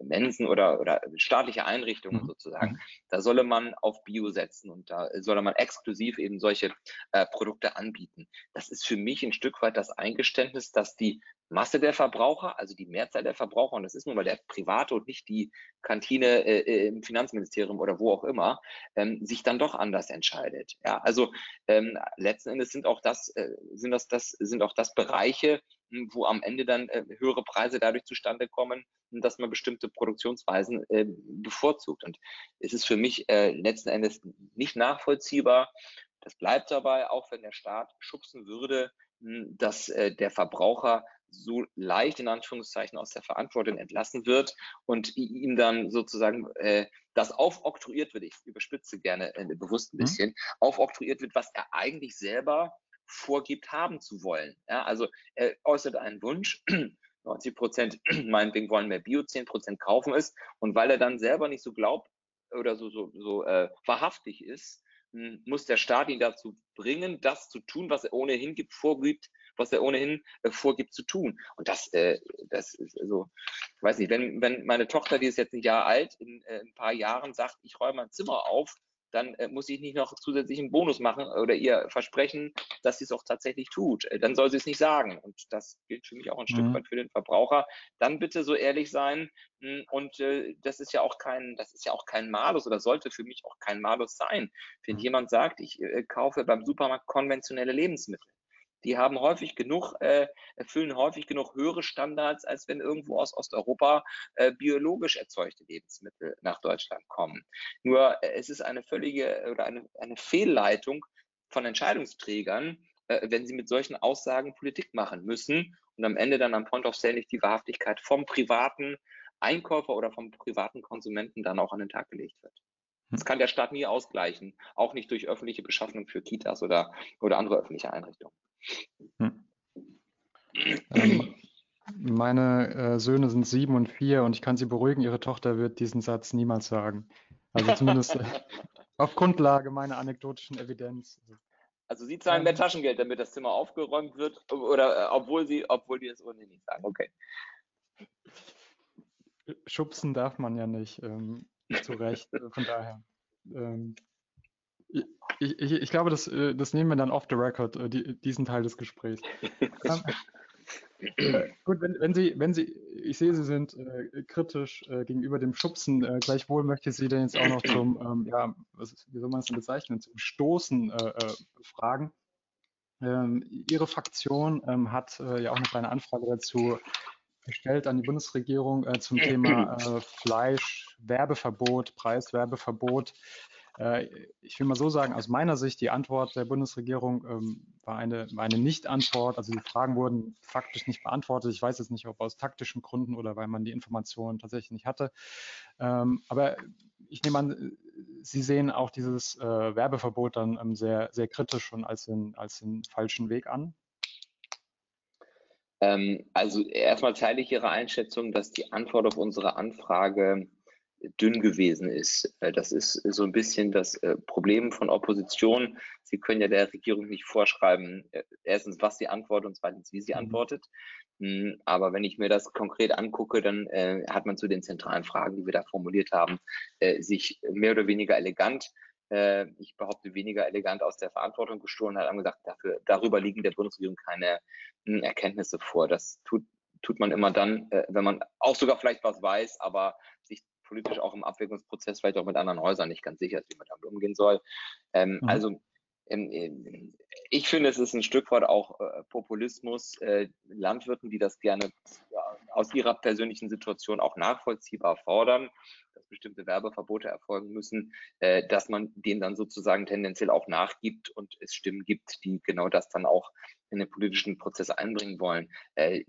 Mensen oder, oder staatliche Einrichtungen mhm. sozusagen, mhm. da solle man auf Bio setzen und da solle man exklusiv eben solche äh, Produkte anbieten. Das ist ist für mich ein Stück weit das Eingeständnis, dass die Masse der Verbraucher, also die Mehrzahl der Verbraucher, und das ist nun mal der private und nicht die Kantine äh, äh, im Finanzministerium oder wo auch immer, ähm, sich dann doch anders entscheidet. Ja, also ähm, letzten Endes sind auch das, äh, sind das, das sind auch das Bereiche, hm, wo am Ende dann äh, höhere Preise dadurch zustande kommen, dass man bestimmte Produktionsweisen äh, bevorzugt. Und es ist für mich äh, letzten Endes nicht nachvollziehbar, das bleibt dabei, auch wenn der Staat schubsen würde, hm, dass äh, der Verbraucher so leicht in Anführungszeichen aus der Verantwortung entlassen wird und ihm dann sozusagen äh, das aufoktroyiert wird, ich überspitze gerne äh, bewusst ein mhm. bisschen, mhm. aufoktroyiert wird, was er eigentlich selber vorgibt haben zu wollen. Ja, also er äußert einen Wunsch, <clears throat> 90 Prozent <clears throat> meinetwegen wollen mehr Bio, 10 Prozent kaufen es und weil er dann selber nicht so glaubt oder so, so, so äh, wahrhaftig ist, muss der Staat ihn dazu bringen, das zu tun, was er ohnehin gibt, vorgibt, was er ohnehin äh, vorgibt zu tun. Und das, äh, das ist also, ich weiß nicht, wenn, wenn meine Tochter, die ist jetzt ein Jahr alt, in äh, ein paar Jahren sagt, ich räume mein Zimmer auf, dann äh, muss ich nicht noch zusätzlichen Bonus machen oder ihr versprechen, dass sie es auch tatsächlich tut. Äh, dann soll sie es nicht sagen. Und das gilt für mich auch ein mhm. Stück weit für den Verbraucher. Dann bitte so ehrlich sein. Hm, und äh, das ist ja auch kein, das ist ja auch kein Malus oder sollte für mich auch kein Malus sein. Wenn mhm. jemand sagt, ich äh, kaufe beim Supermarkt konventionelle Lebensmittel, die haben häufig genug, äh, erfüllen häufig genug höhere Standards, als wenn irgendwo aus Osteuropa äh, biologisch erzeugte Lebensmittel nach Deutschland kommen. Nur äh, es ist eine völlige oder eine, eine Fehlleitung von Entscheidungsträgern, äh, wenn sie mit solchen Aussagen Politik machen müssen und am Ende dann am Point of Sale nicht die Wahrhaftigkeit vom privaten Einkäufer oder vom privaten Konsumenten dann auch an den Tag gelegt wird. Das hm. kann der Staat nie ausgleichen, auch nicht durch öffentliche Beschaffung für Kitas oder, oder andere öffentliche Einrichtungen. Hm. Ähm, <clears throat> meine äh, Söhne sind sieben und vier und ich kann sie beruhigen, ihre Tochter wird diesen Satz niemals sagen. Also zumindest äh, <laughs> auf Grundlage meiner anekdotischen Evidenz. Also Sie zahlen mehr ähm. Taschengeld, damit das Zimmer aufgeräumt wird, oder äh, obwohl Sie, obwohl die es ohnehin nicht sagen. Okay. Schubsen darf man ja nicht, ähm, zu Recht, äh, von daher. Ähm, ich, ich, ich, glaube, das, äh, das nehmen wir dann off the record, äh, die, diesen Teil des Gesprächs. <laughs> ähm, gut, wenn, wenn, Sie, wenn Sie, ich sehe, Sie sind äh, kritisch äh, gegenüber dem Schubsen. Äh, gleichwohl möchte ich Sie denn jetzt auch noch zum, ähm, ja, was, wie soll man es denn bezeichnen, zum Stoßen äh, fragen. Ähm, Ihre Fraktion ähm, hat ja auch noch eine Anfrage dazu gestellt an die Bundesregierung zum Thema Fleischwerbeverbot, Preiswerbeverbot. Äh, ich will mal so sagen, aus meiner Sicht, die Antwort der Bundesregierung ähm, war eine, war eine Nicht-Antwort. Also die Fragen wurden faktisch nicht beantwortet. Ich weiß jetzt nicht, ob aus taktischen Gründen oder weil man die Informationen tatsächlich nicht hatte. Ähm, aber ich nehme an, Sie sehen auch dieses äh, Werbeverbot dann ähm, sehr, sehr kritisch und als den, als den falschen Weg an. Ähm, also erstmal teile ich Ihre Einschätzung, dass die Antwort auf unsere Anfrage dünn gewesen ist. Äh, das ist so ein bisschen das äh, Problem von Opposition. Sie können ja der Regierung nicht vorschreiben, äh, erstens, was sie antwortet und zweitens, wie sie mhm. antwortet. Hm, aber wenn ich mir das konkret angucke, dann hat man zu den zentralen Fragen, die wir da formuliert haben, sich mehr oder weniger elegant ich behaupte, weniger elegant aus der Verantwortung gestohlen hat, haben gesagt, dafür, darüber liegen der Bundesregierung keine hm, Erkenntnisse vor. Das tut, tut man immer dann, wenn man auch sogar vielleicht was weiß, aber sich politisch auch im Abwägungsprozess vielleicht auch mit anderen Häusern nicht ganz sicher ist, wie man damit umgehen soll. Ähm, mhm. Also ich finde, es ist ein Stück weit auch äh, Populismus, äh, Landwirten, die das gerne aus ihrer persönlichen Situation auch nachvollziehbar fordern, dass bestimmte Werbeverbote erfolgen müssen, äh, dass man denen dann sozusagen tendenziell auch nachgibt und es Stimmen gibt, die genau das dann auch in den politischen Prozess einbringen wollen. Äh,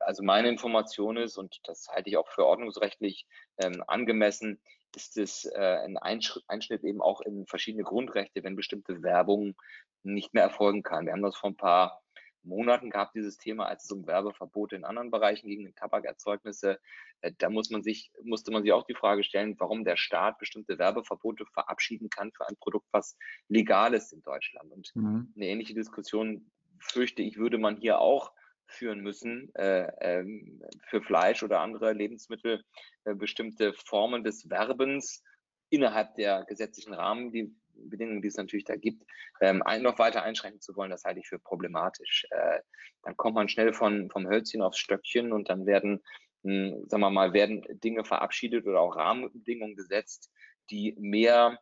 also meine Information ist, und das halte ich auch für ordnungsrechtlich ähm, angemessen, ist es äh, ein Einschnitt eben auch in verschiedene Grundrechte, wenn bestimmte Werbung nicht mehr erfolgen kann. Wir haben das vor ein paar Monaten gehabt, dieses Thema, als es um Werbeverbote in anderen Bereichen ging, Tabakerzeugnisse. Äh, da muss man sich, musste man sich auch die Frage stellen, warum der Staat bestimmte Werbeverbote verabschieden kann für ein Produkt, was legal ist in Deutschland. Und mhm. eine ähnliche Diskussion fürchte ich, würde man hier auch führen müssen, äh, ähm, für Fleisch oder andere Lebensmittel äh, bestimmte Formen des Werbens innerhalb der gesetzlichen Rahmenbedingungen, die es natürlich da gibt, ähm, noch weiter einschränken zu wollen, das halte ich für problematisch. Äh, dann kommt man schnell von, vom Hölzchen aufs Stöckchen und dann werden, mh, hm, sagen wir mal, werden Dinge verabschiedet oder auch Rahmenbedingungen gesetzt, die mehr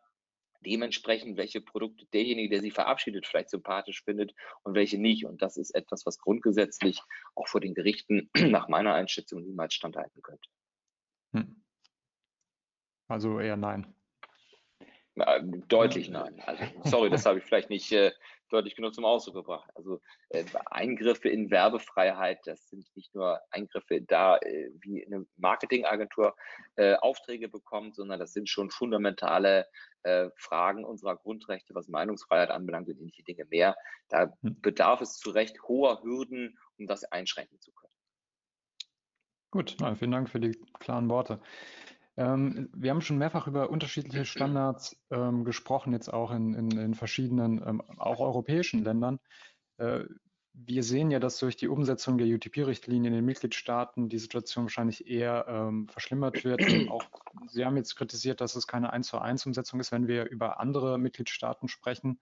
dementsprechend, welche Produkte derjenige, der sie verabschiedet, vielleicht sympathisch findet und welche nicht. Und das ist etwas, was grundgesetzlich auch vor den Gerichten <clears throat> nach meiner Einschätzung niemals standhalten könnte. Hm. Also eher nein. Deutlich nein. Also, sorry, das habe ich vielleicht nicht äh, deutlich genug zum Ausdruck gebracht. Also äh, Eingriffe in Werbefreiheit, das sind nicht nur Eingriffe da, äh, wie eine Marketingagentur äh, Aufträge bekommt, sondern das sind schon fundamentale äh, Fragen unserer Grundrechte, was Meinungsfreiheit anbelangt und ähnliche Dinge mehr. Da hm. bedarf es zu Recht hoher Hürden, um das einschränken zu können. Gut, vielen Dank für die klaren Worte. Ähm, wir haben schon mehrfach über unterschiedliche <clears throat> Standards ähm, gesprochen, jetzt auch in, in, in verschiedenen, ähm, auch europäischen Ländern. Äh, wir sehen ja, dass durch die Umsetzung der UTP-Richtlinie in den Mitgliedstaaten die Situation wahrscheinlich eher ähm, verschlimmert wird. <clears throat> auch Sie haben jetzt kritisiert, dass es keine 1 zu 1 Umsetzung ist, wenn wir über andere Mitgliedstaaten sprechen.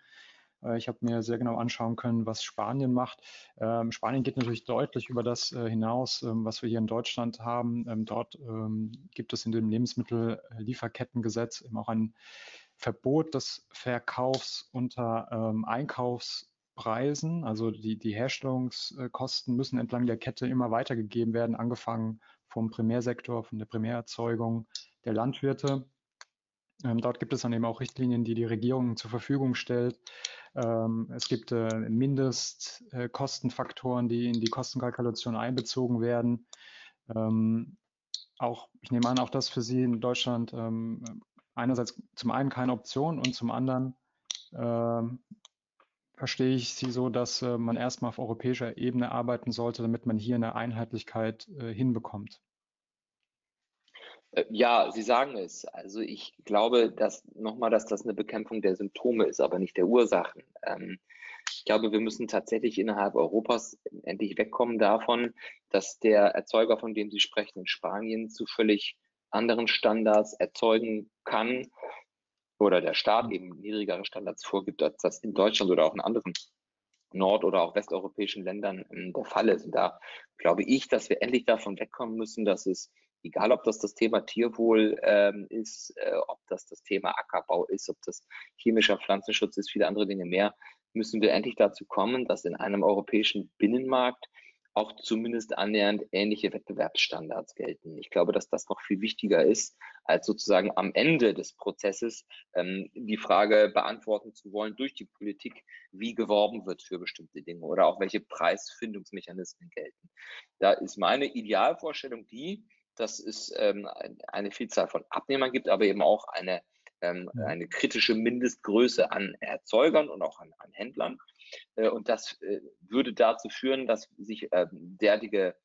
Äh, ich habe mir sehr genau anschauen können, was Spanien macht. Ähm, Spanien geht natürlich deutlich über das äh, hinaus, ähm, was wir hier in Deutschland haben. Ähm, dort gibt es in dem Lebensmittellieferkettengesetz eben auch ein Verbot des Verkaufs unter Einkaufspreisen. Also die, die Herstellungskosten müssen entlang der Kette immer weitergegeben werden, angefangen vom Primärsektor, von der Primärerzeugung der Landwirte. dort gibt es dann eben auch Richtlinien, die die Regierung zur Verfügung stellt, ähm, es gibt äh, Mindestkostenfaktoren, die in die Kostenkalkulation einbezogen werden. Ähm, auch, ich nehme an, auch das für Sie in Deutschland ähm, einerseits zum einen keine Option und zum anderen verstehe ich Sie so, dass äh, man erstmal auf europäischer Ebene arbeiten sollte, damit man hier eine Einheitlichkeit äh, hinbekommt. Äh, ja, Sie sagen es. Also ich glaube, dass nochmal, dass das eine Bekämpfung der Symptome ist, aber nicht der Ursachen. Ähm, ich glaube, wir müssen tatsächlich innerhalb Europas endlich wegkommen davon, dass der Erzeuger, von dem Sie sprechen, in Spanien zu völlig anderen Standards erzeugen kann oder der Staat eben niedrigere Standards vorgibt, als das in Deutschland oder auch in anderen nord- oder auch westeuropäischen Ländern ähm, der Fall ist. Und da glaube ich, dass wir endlich davon wegkommen müssen, dass es egal ob das das Thema Tierwohl ähm, ist, äh, ob das das Thema Ackerbau ist, ob das chemischer Pflanzenschutz ist, viele andere Dinge mehr, müssen wir endlich dazu kommen, dass in einem europäischen Binnenmarkt auch zumindest annähernd ähnliche Wettbewerbsstandards gelten. Ich glaube, dass das noch viel wichtiger ist, als sozusagen am Ende des Prozesses ähm, die Frage beantworten zu wollen durch die Politik, wie geworben wird für bestimmte Dinge oder auch welche Preisfindungsmechanismen gelten. Da ist meine Idealvorstellung die, dass es ähm, eine Vielzahl von Abnehmern gibt, aber eben auch eine, ähm, eine kritische Mindestgröße an Erzeugern und auch an, an Händlern. Äh, und das äh, würde dazu führen, dass sich äh, derartige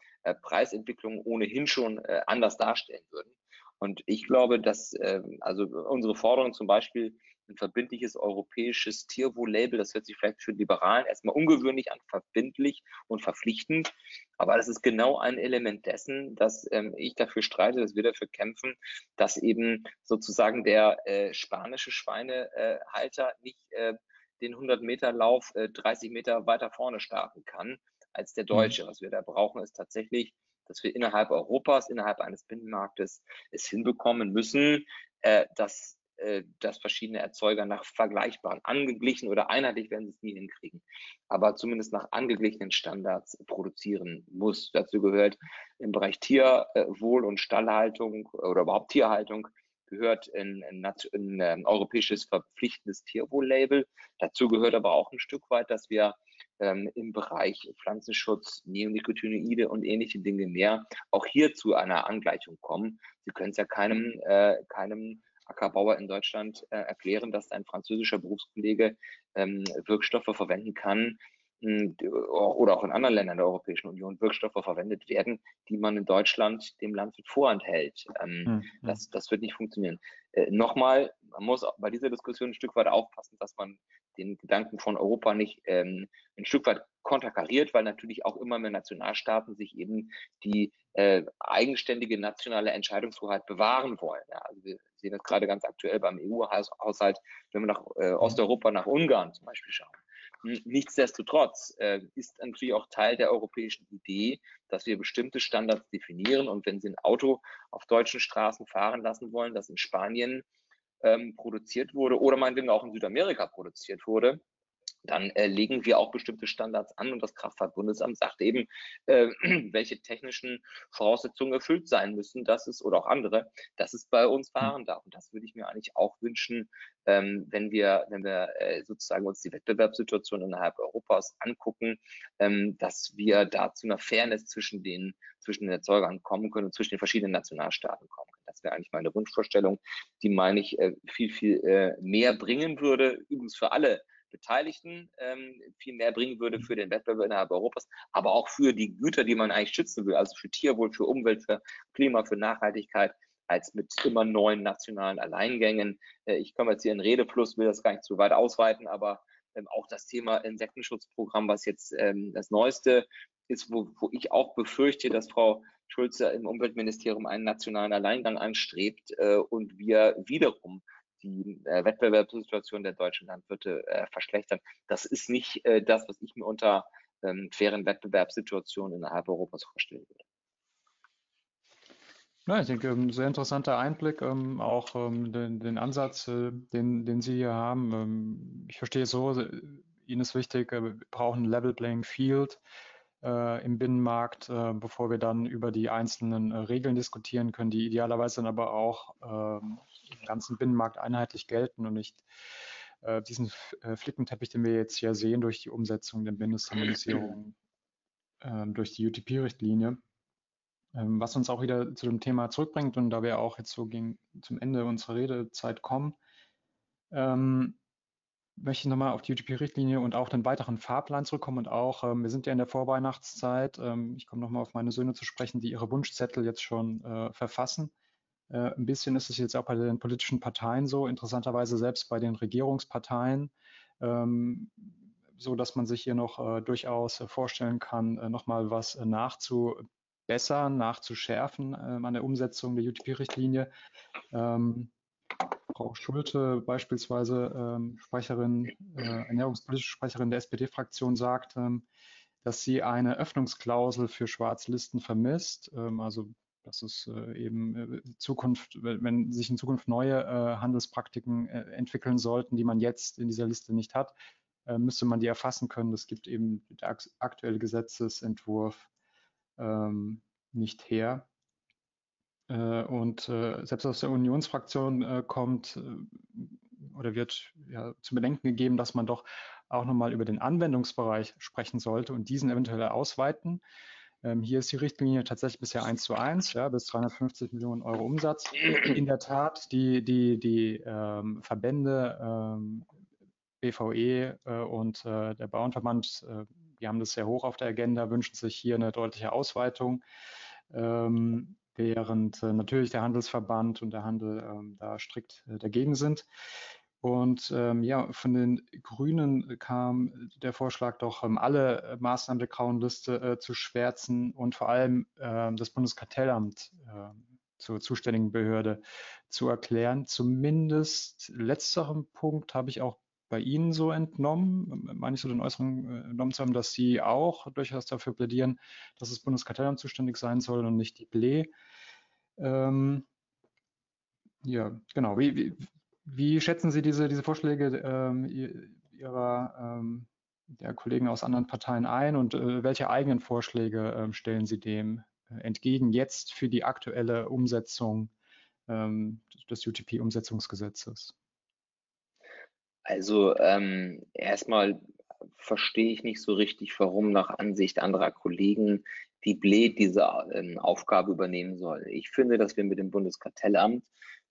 Preisentwicklungen ohnehin schon äh, anders darstellen würden. Und ich glaube, dass ähm, also unsere Forderung zum Beispiel ein verbindliches europäisches Tierwohl-Label. Das hört sich vielleicht für Liberalen erstmal ungewöhnlich an, verbindlich und verpflichtend. Aber das ist genau ein Element dessen, dass ähm, ich dafür streite, dass wir dafür kämpfen, dass eben sozusagen der äh, spanische Schweinehalter nicht äh, den 100 Meter Lauf äh, 30 Meter weiter vorne starten kann als der mhm. Deutsche. Was wir da brauchen, ist tatsächlich dass wir innerhalb Europas, innerhalb eines Binnenmarktes es hinbekommen müssen, äh, dass dass verschiedene Erzeuger nach vergleichbaren, angeglichen oder einheitlich werden sie es nie hinkriegen, aber zumindest nach angeglichenen Standards produzieren muss. Dazu gehört im Bereich Tierwohl und Stallhaltung oder überhaupt Tierhaltung gehört ein, ein, ein, ein europäisches verpflichtendes Tierwohl-Label. Dazu gehört aber auch ein Stück weit, dass wir ähm, im Bereich Pflanzenschutz, Neonicotinoide und ähnliche Dinge mehr auch hier zu einer Angleichung kommen. Sie können es ja keinem, äh, keinem Ackerbauer in Deutschland äh, erklären, dass ein französischer Berufskollege ähm, Wirkstoffe verwenden kann, oder auch in anderen Ländern der Europäischen Union Wirkstoffe verwendet werden, die man in Deutschland dem Landwirt vorenthält. Ähm, mhm. das, das wird nicht funktionieren. Äh, Nochmal, man muss bei dieser Diskussion ein Stück weit aufpassen, dass man den Gedanken von Europa nicht ähm, ein Stück weit konterkariert, weil natürlich auch immer mehr Nationalstaaten sich eben die äh, eigenständige nationale Entscheidungshoheit bewahren wollen. Ja, also wir sehen das gerade ganz aktuell beim EU-Haushalt, wenn wir nach äh, mhm. Osteuropa, nach Ungarn zum Beispiel schauen. Nichtsdestotrotz äh, ist natürlich auch Teil der europäischen Idee, dass wir bestimmte Standards definieren. Und wenn Sie ein Auto auf deutschen Straßen fahren lassen wollen, das in Spanien ähm, produziert wurde oder meinetwegen auch in Südamerika produziert wurde, dann äh, legen wir auch bestimmte Standards an und das Kraftfahrtbundesamt sagt eben, äh, <clears throat> welche technischen Voraussetzungen erfüllt sein müssen, dass es oder auch andere, dass es bei uns hm. fahren darf. Und das würde ich mir eigentlich auch wünschen, ähm, wenn wir, wenn wir äh, sozusagen uns die Wettbewerbssituation innerhalb Europas angucken, ähm, dass wir da zu einer Fairness zwischen den, zwischen den Erzeugern kommen können und zwischen den verschiedenen Nationalstaaten kommen können. Das wäre eigentlich meine Wunschvorstellung, die meine ich äh, viel, viel äh, mehr bringen würde, übrigens für alle Beteiligten ähm, viel mehr bringen würde für den Wettbewerb innerhalb Europas, aber auch für die Güter, die man eigentlich schützen will, also für Tierwohl, für Umwelt, für Klima, für Nachhaltigkeit, als mit immer neuen nationalen Alleingängen. Äh, ich komme jetzt hier in Redefluss, will das gar nicht zu weit ausweiten, aber ähm, auch das Thema Insektenschutzprogramm, was jetzt ähm, das Neueste ist, wo, wo ich auch befürchte, dass Frau Schulze im Umweltministerium einen nationalen Alleingang anstrebt äh, und wir wiederum die äh, Wettbewerbssituation der deutschen Landwirte äh, verschlechtern. Das ist nicht äh, das, was ich mir unter ähm, fairen Wettbewerbssituationen innerhalb Europas vorstellen würde. Ja, ich denke, ein ähm, sehr interessanter Einblick, ähm, auch ähm, den, den, Ansatz, äh, den, den Sie hier haben. Ähm, ich verstehe es so, äh, Ihnen ist wichtig, äh, wir brauchen ein Level Playing Field im Binnenmarkt, bevor wir dann über die einzelnen Regeln diskutieren können, die idealerweise dann aber auch ähm, im ganzen Binnenmarkt einheitlich gelten und nicht äh, diesen äh, Flickenteppich, den wir jetzt hier sehen durch die Umsetzung der Mindestharmonisierung äh, durch die UTP-Richtlinie. Ähm, was uns auch wieder zu dem Thema zurückbringt und da wir auch jetzt so gegen, zum Ende unserer Redezeit kommen, ähm, möchte ich nochmal auf die UTP-Richtlinie und auch den weiteren Fahrplan zurückkommen und auch, ähm, wir sind ja in der Vorweihnachtszeit, ähm, ich komme nochmal auf meine Söhne zu sprechen, die ihre Wunschzettel jetzt schon äh, verfassen. Äh, ein bisschen ist es jetzt auch bei den politischen Parteien so, interessanterweise selbst bei den Regierungsparteien, ähm, so dass man sich hier noch äh, durchaus vorstellen kann, äh, nochmal was äh, nachzubessern, nachzuschärfen ähm, an der Umsetzung der UTP-Richtlinie. Ähm, Frau Schulte beispielsweise, ähm, Sprecherin, äh, ernährungspolitische Sprecherin der SPD-Fraktion sagt, dass sie eine Öffnungsklausel für Schwarzlisten vermisst. Also dass es äh, eben äh, Zukunft, wenn sich in Zukunft neue äh, Handelspraktiken entwickeln sollten, die man jetzt in dieser Liste nicht hat, müsste man die erfassen können. Es gibt eben der aktuelle Gesetzesentwurf ähm, nicht her. Äh, und äh, selbst aus der Unionsfraktion äh, kommt äh, oder wird ja, zu bedenken gegeben, dass man doch auch nochmal über den Anwendungsbereich sprechen sollte und diesen eventuell ausweiten. Ähm, hier ist die Richtlinie tatsächlich bisher 1 zu 1, ja, bis 350 Millionen Euro Umsatz. In der Tat, die, die, die ähm, Verbände ähm, BVE äh, und äh, der Bauernverband, äh, die haben das sehr hoch auf der Agenda, wünschen sich hier eine deutliche Ausweitung, ähm, während äh, natürlich der Handelsverband und der Handel ähm, da strikt äh, dagegen sind. Und ähm, ja, von den Grünen kam der Vorschlag doch, ähm, alle Maßnahmen der grauen Liste äh, zu schwärzen und vor allem äh, das Bundeskartellamt äh, zur zuständigen Behörde zu erklären. Zumindest letzteren Punkt habe ich auch bei Ihnen so entnommen, meine ich so den Äußerungen äh, entnommen zu haben, dass Sie auch durchaus dafür plädieren, dass das Bundeskartellamt zuständig sein soll und nicht die BLE. Ähm, ja, genau. Wie, wie, wie schätzen Sie diese, diese Vorschläge ähm, Ihrer ähm, der Kollegen aus anderen Parteien ein und äh, welche eigenen Vorschläge ähm, stellen Sie dem äh, entgegen jetzt für die aktuelle Umsetzung ähm, des UTP-Umsetzungsgesetzes? Also ähm, erstmal verstehe ich nicht so richtig, warum nach Ansicht anderer Kollegen die BLE diese ähm, Aufgabe übernehmen soll. Ich finde, dass wir mit dem Bundeskartellamt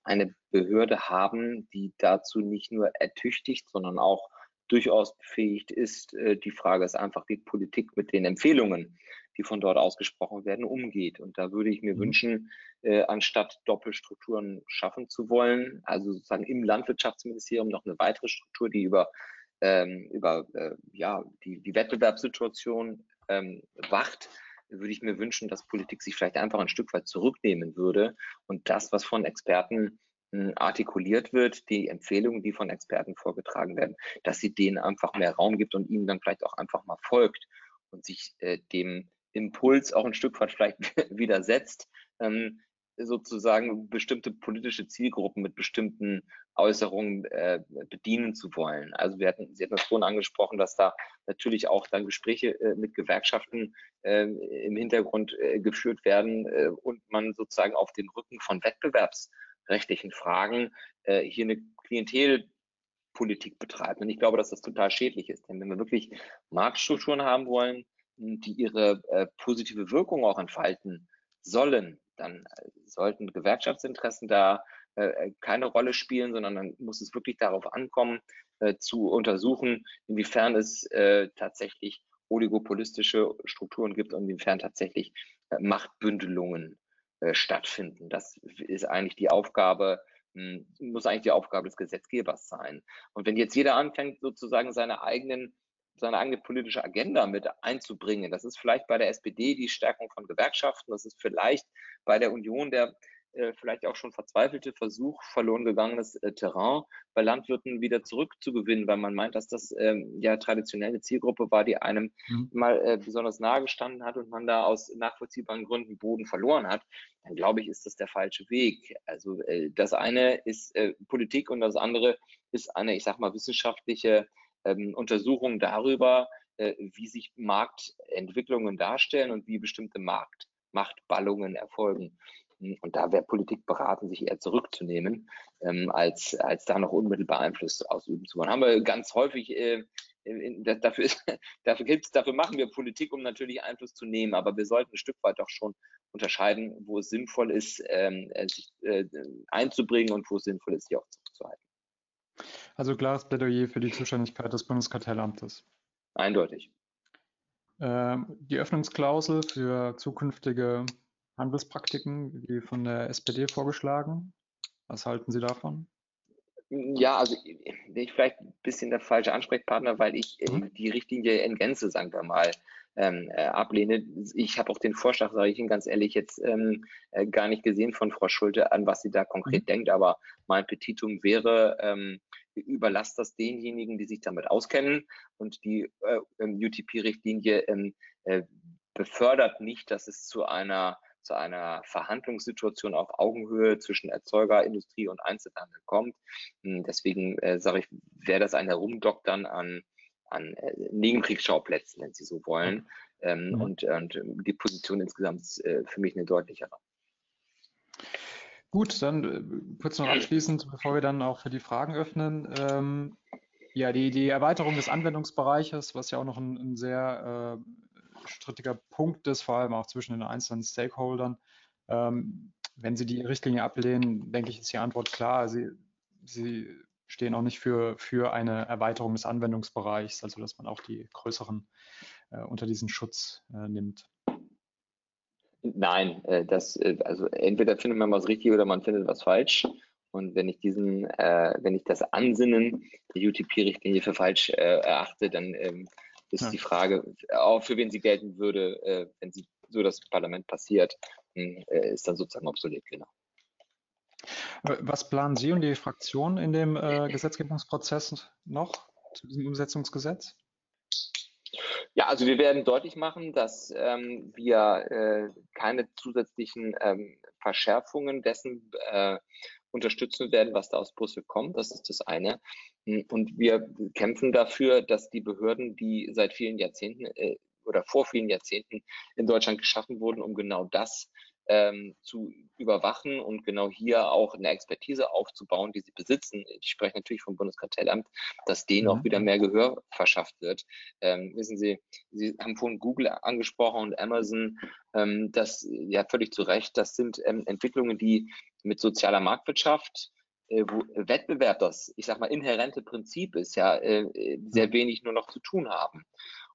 eine Behörde haben, die dazu nicht nur ertüchtigt, sondern auch durchaus befähigt ist. Äh, die Frage ist einfach, wie Politik mit den Empfehlungen, die von dort ausgesprochen werden, umgeht. Und da würde ich mir mhm. wünschen, äh, anstatt Doppelstrukturen schaffen zu wollen, also sozusagen im Landwirtschaftsministerium noch eine weitere Struktur, die über, ähm, über äh, ja, die, die Wettbewerbssituation ähm, wacht, würde ich mir wünschen, dass Politik sich vielleicht einfach ein Stück weit zurücknehmen würde und das, was von Experten hm, artikuliert wird, die Empfehlungen, die von Experten vorgetragen werden, dass sie denen einfach mehr Raum gibt und ihnen dann vielleicht auch einfach mal folgt und sich äh, dem Impuls auch ein Stück weit vielleicht <laughs> widersetzt, ähm, sozusagen bestimmte politische Zielgruppen mit bestimmten Äußerungen äh, bedienen zu wollen. Also wir hatten, Sie hatten das vorhin angesprochen, dass da natürlich auch dann Gespräche äh, mit Gewerkschaften äh, im Hintergrund äh, geführt werden äh, und man sozusagen auf den Rücken von wettbewerbsrechtlichen Fragen äh, hier eine Klientelpolitik betreibt. Und ich glaube, dass das total schädlich ist. Denn wenn wir wirklich Marktstrukturen haben wollen, die ihre äh, positive Wirkung auch entfalten sollen, dann äh, sollten Gewerkschaftsinteressen da äh, äh, keine Rolle spielen, sondern dann muss es wirklich darauf ankommen, zu untersuchen, inwiefern es tatsächlich oligopolistische Strukturen gibt und inwiefern tatsächlich Machtbündelungen stattfinden. Das ist eigentlich die Aufgabe, hm, muss eigentlich die Aufgabe des Gesetzgebers sein. Und wenn jetzt jeder anfängt, sozusagen seine eigenen seine eigene politische Agenda mit einzubringen. Das ist vielleicht bei der SPD die Stärkung von Gewerkschaften, das ist vielleicht bei der Union der äh, vielleicht auch schon verzweifelte Versuch, verloren gegangenes äh, Terrain bei Landwirten wieder zurückzugewinnen, weil man meint, dass das ähm, ja traditionell eine Zielgruppe war, die einem mhm. mal äh, besonders nahe gestanden hat und man da aus nachvollziehbaren Gründen Boden verloren hat, dann glaube ich, ist das der falsche Weg. Also äh, das eine ist Politik und das andere ist eine, ich sag mal, wissenschaftliche ähm, Untersuchungen darüber, äh, wie sich Marktentwicklungen darstellen und wie bestimmte Marktmachtballungen erfolgen. Hm, und da wäre Politik beraten, sich eher zurückzunehmen, ähm, als, als da noch unmittelbar Einfluss ausüben zu wollen. Haben wir ganz häufig, äh, in, dafür, ist, <laughs> dafür, gibt's, dafür machen wir Politik, um natürlich Einfluss zu nehmen, aber wir sollten ein Stück weit doch schon unterscheiden, wo es sinnvoll ist, ähm, äh, sich äh, einzubringen und wo es sinnvoll ist, sich auch zurückzuhalten. Also klares Plädoyer für die Zuständigkeit des Bundeskartellamtes. Eindeutig. Ähm, die Öffnungsklausel für zukünftige Handelspraktiken, wie von der SPD vorgeschlagen. Was halten Sie davon? Ja, also bin ich vielleicht ein bisschen der falsche Ansprechpartner, weil ich mhm. die Richtlinie in Gänze, sagen wir mal, ähm, äh, ablehne. Ich habe auch den Vorschlag, sage ich Ihnen ganz ehrlich, jetzt ähm, äh, gar nicht gesehen von Frau Schulte, an was sie da konkret mhm. denkt, aber mein Petitum wäre, ähm, überlasst das denjenigen, die sich damit auskennen und die äh, UTP-Richtlinie ähm, äh, befördert nicht, dass es zu einer zu einer Verhandlungssituation auf Augenhöhe zwischen Erzeuger, Industrie und Einzelhandel kommt. Hm, deswegen äh, sage ich, wäre das ein Herumdoktern an, an äh, Nebenkriegsschauplätzen, wenn Sie so wollen. Ähm, mhm. und, und, die Position insgesamt ist äh, für mich eine deutlichere. Gut, dann äh, kurz noch abschließend, bevor wir dann auch für die Fragen öffnen. Ähm, ja, die, die Erweiterung des Anwendungsbereiches, was ja auch noch ein, ein sehr äh, strittiger Punkt ist, vor allem auch zwischen den einzelnen Stakeholdern. Ähm, wenn Sie die Richtlinie ablehnen, denke ich, ist die Antwort klar. Sie, Sie stehen auch nicht für, für eine Erweiterung des Anwendungsbereichs, also dass man auch die größeren äh, unter diesen Schutz äh, nimmt. Nein, äh, das, äh, also entweder findet man was richtig oder man findet was falsch. Und wenn ich diesen, äh, wenn ich das Ansinnen der UTP-Richtlinie für falsch äh, erachte, dann ähm, ist ja. die Frage, auch für wen sie gelten würde, wenn sie so das Parlament passiert, hm, ist dann sozusagen obsolet, genau. Was planen Sie und die Fraktion in dem Gesetzgebungsprozess noch zu diesem Umsetzungsgesetz? Ja, also wir werden deutlich machen, dass ähm, wir äh, keine zusätzlichen ähm, Verschärfungen dessen äh, unterstützen werden, was da aus Brüssel kommt. Das ist das eine. Und wir kämpfen dafür, dass die Behörden, die seit vielen Jahrzehnten äh, oder vor vielen Jahrzehnten in Deutschland geschaffen wurden, um genau das ähm, zu überwachen und genau hier auch eine Expertise aufzubauen, die sie besitzen. Ich spreche natürlich vom Bundeskartellamt, dass denen mhm. auch wieder mehr Gehör verschafft wird. Ähm, wissen Sie, Sie haben vorhin Google angesprochen und Amazon, ähm, das ja völlig zu Recht, das sind ähm, Entwicklungen, die mit sozialer Marktwirtschaft äh, wo Wettbewerb das, ich sag mal, inhärente Prinzip ist, ja, äh, sehr wenig nur noch zu tun haben.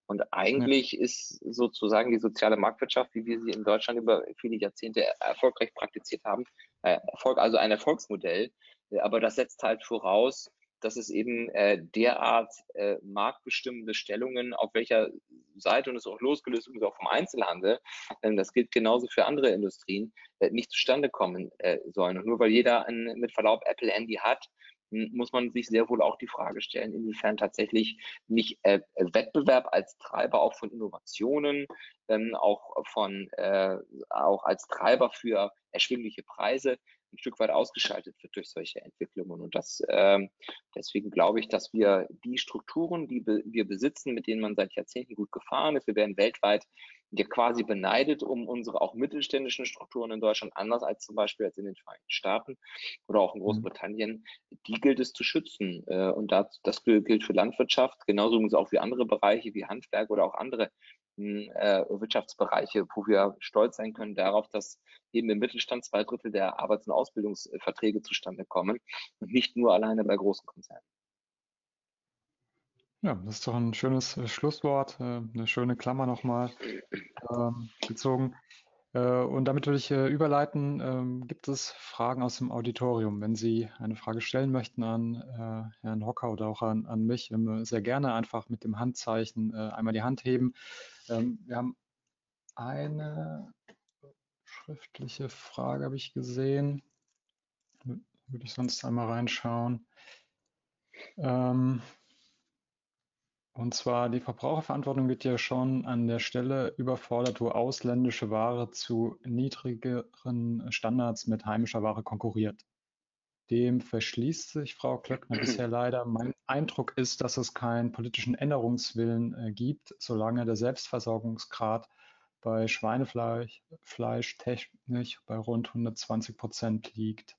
Und eigentlich ja. ist sozusagen die soziale Marktwirtschaft, wie wir sie in Deutschland über viele Jahrzehnte erfolgreich praktiziert haben, äh, Erfolg, also ein Erfolgsmodell. Äh, aber das setzt halt voraus, dass es eben äh, derart äh, marktbestimmende Stellungen, auf welcher Seite und es auch losgelöst ist auch vom Einzelhandel, äh, das gilt genauso für andere Industrien, äh, nicht zustande kommen sollen. Und nur weil jeder ein, mit Verlaub Apple Handy hat, muss man sich sehr wohl auch die Frage stellen, inwiefern tatsächlich nicht äh, Wettbewerb als Treiber auch von Innovationen, ähm, auch von äh, auch als Treiber für erschwingliche Preise ein Stück weit ausgeschaltet wird durch solche Entwicklungen. Und das ähm, deswegen glaube ich, dass wir die Strukturen, die be wir besitzen, mit denen man seit Jahrzehnten gut gefahren ist, wir werden weltweit ja quasi beneidet um unsere auch mittelständischen Strukturen in Deutschland, anders als zum Beispiel als in den Vereinigten Staaten oder auch in mhm. Großbritannien. Die gilt es zu schützen. Äh, und das, das gilt für Landwirtschaft, genauso übrigens auch wie andere Bereiche wie Handwerk oder auch andere äh, Wirtschaftsbereiche, wo wir stolz sein können darauf, dass eben im Mittelstand zwei Drittel der Arbeits- und Ausbildungsverträge zustande kommen und nicht nur alleine bei großen Konzernen. Ja, das ist doch ein schönes äh, Schlusswort, äh, eine schöne Klammer nochmal ähm, gezogen. Äh, und damit würde ich überleiten, ähm, gibt es Fragen aus dem Auditorium? Wenn Sie eine Frage stellen möchten an Herrn Hocker oder auch an, an mich, sehr gerne einfach mit dem Handzeichen einmal die Hand heben. Ähm, wir haben eine schriftliche Frage, habe ich gesehen. Würde ich sonst einmal reinschauen. Und zwar die Verbraucherverantwortung wird ja schon an der Stelle überfordert, wo ausländische Ware zu niedrigeren Standards mit heimischer Ware konkurriert. Dem verschließt sich Frau Klöckner bisher leider. Mein Eindruck ist, dass es keinen politischen Änderungswillen äh, gibt, solange der Selbstversorgungsgrad bei Schweinefleisch Fleisch technisch bei rund 120 Prozent liegt.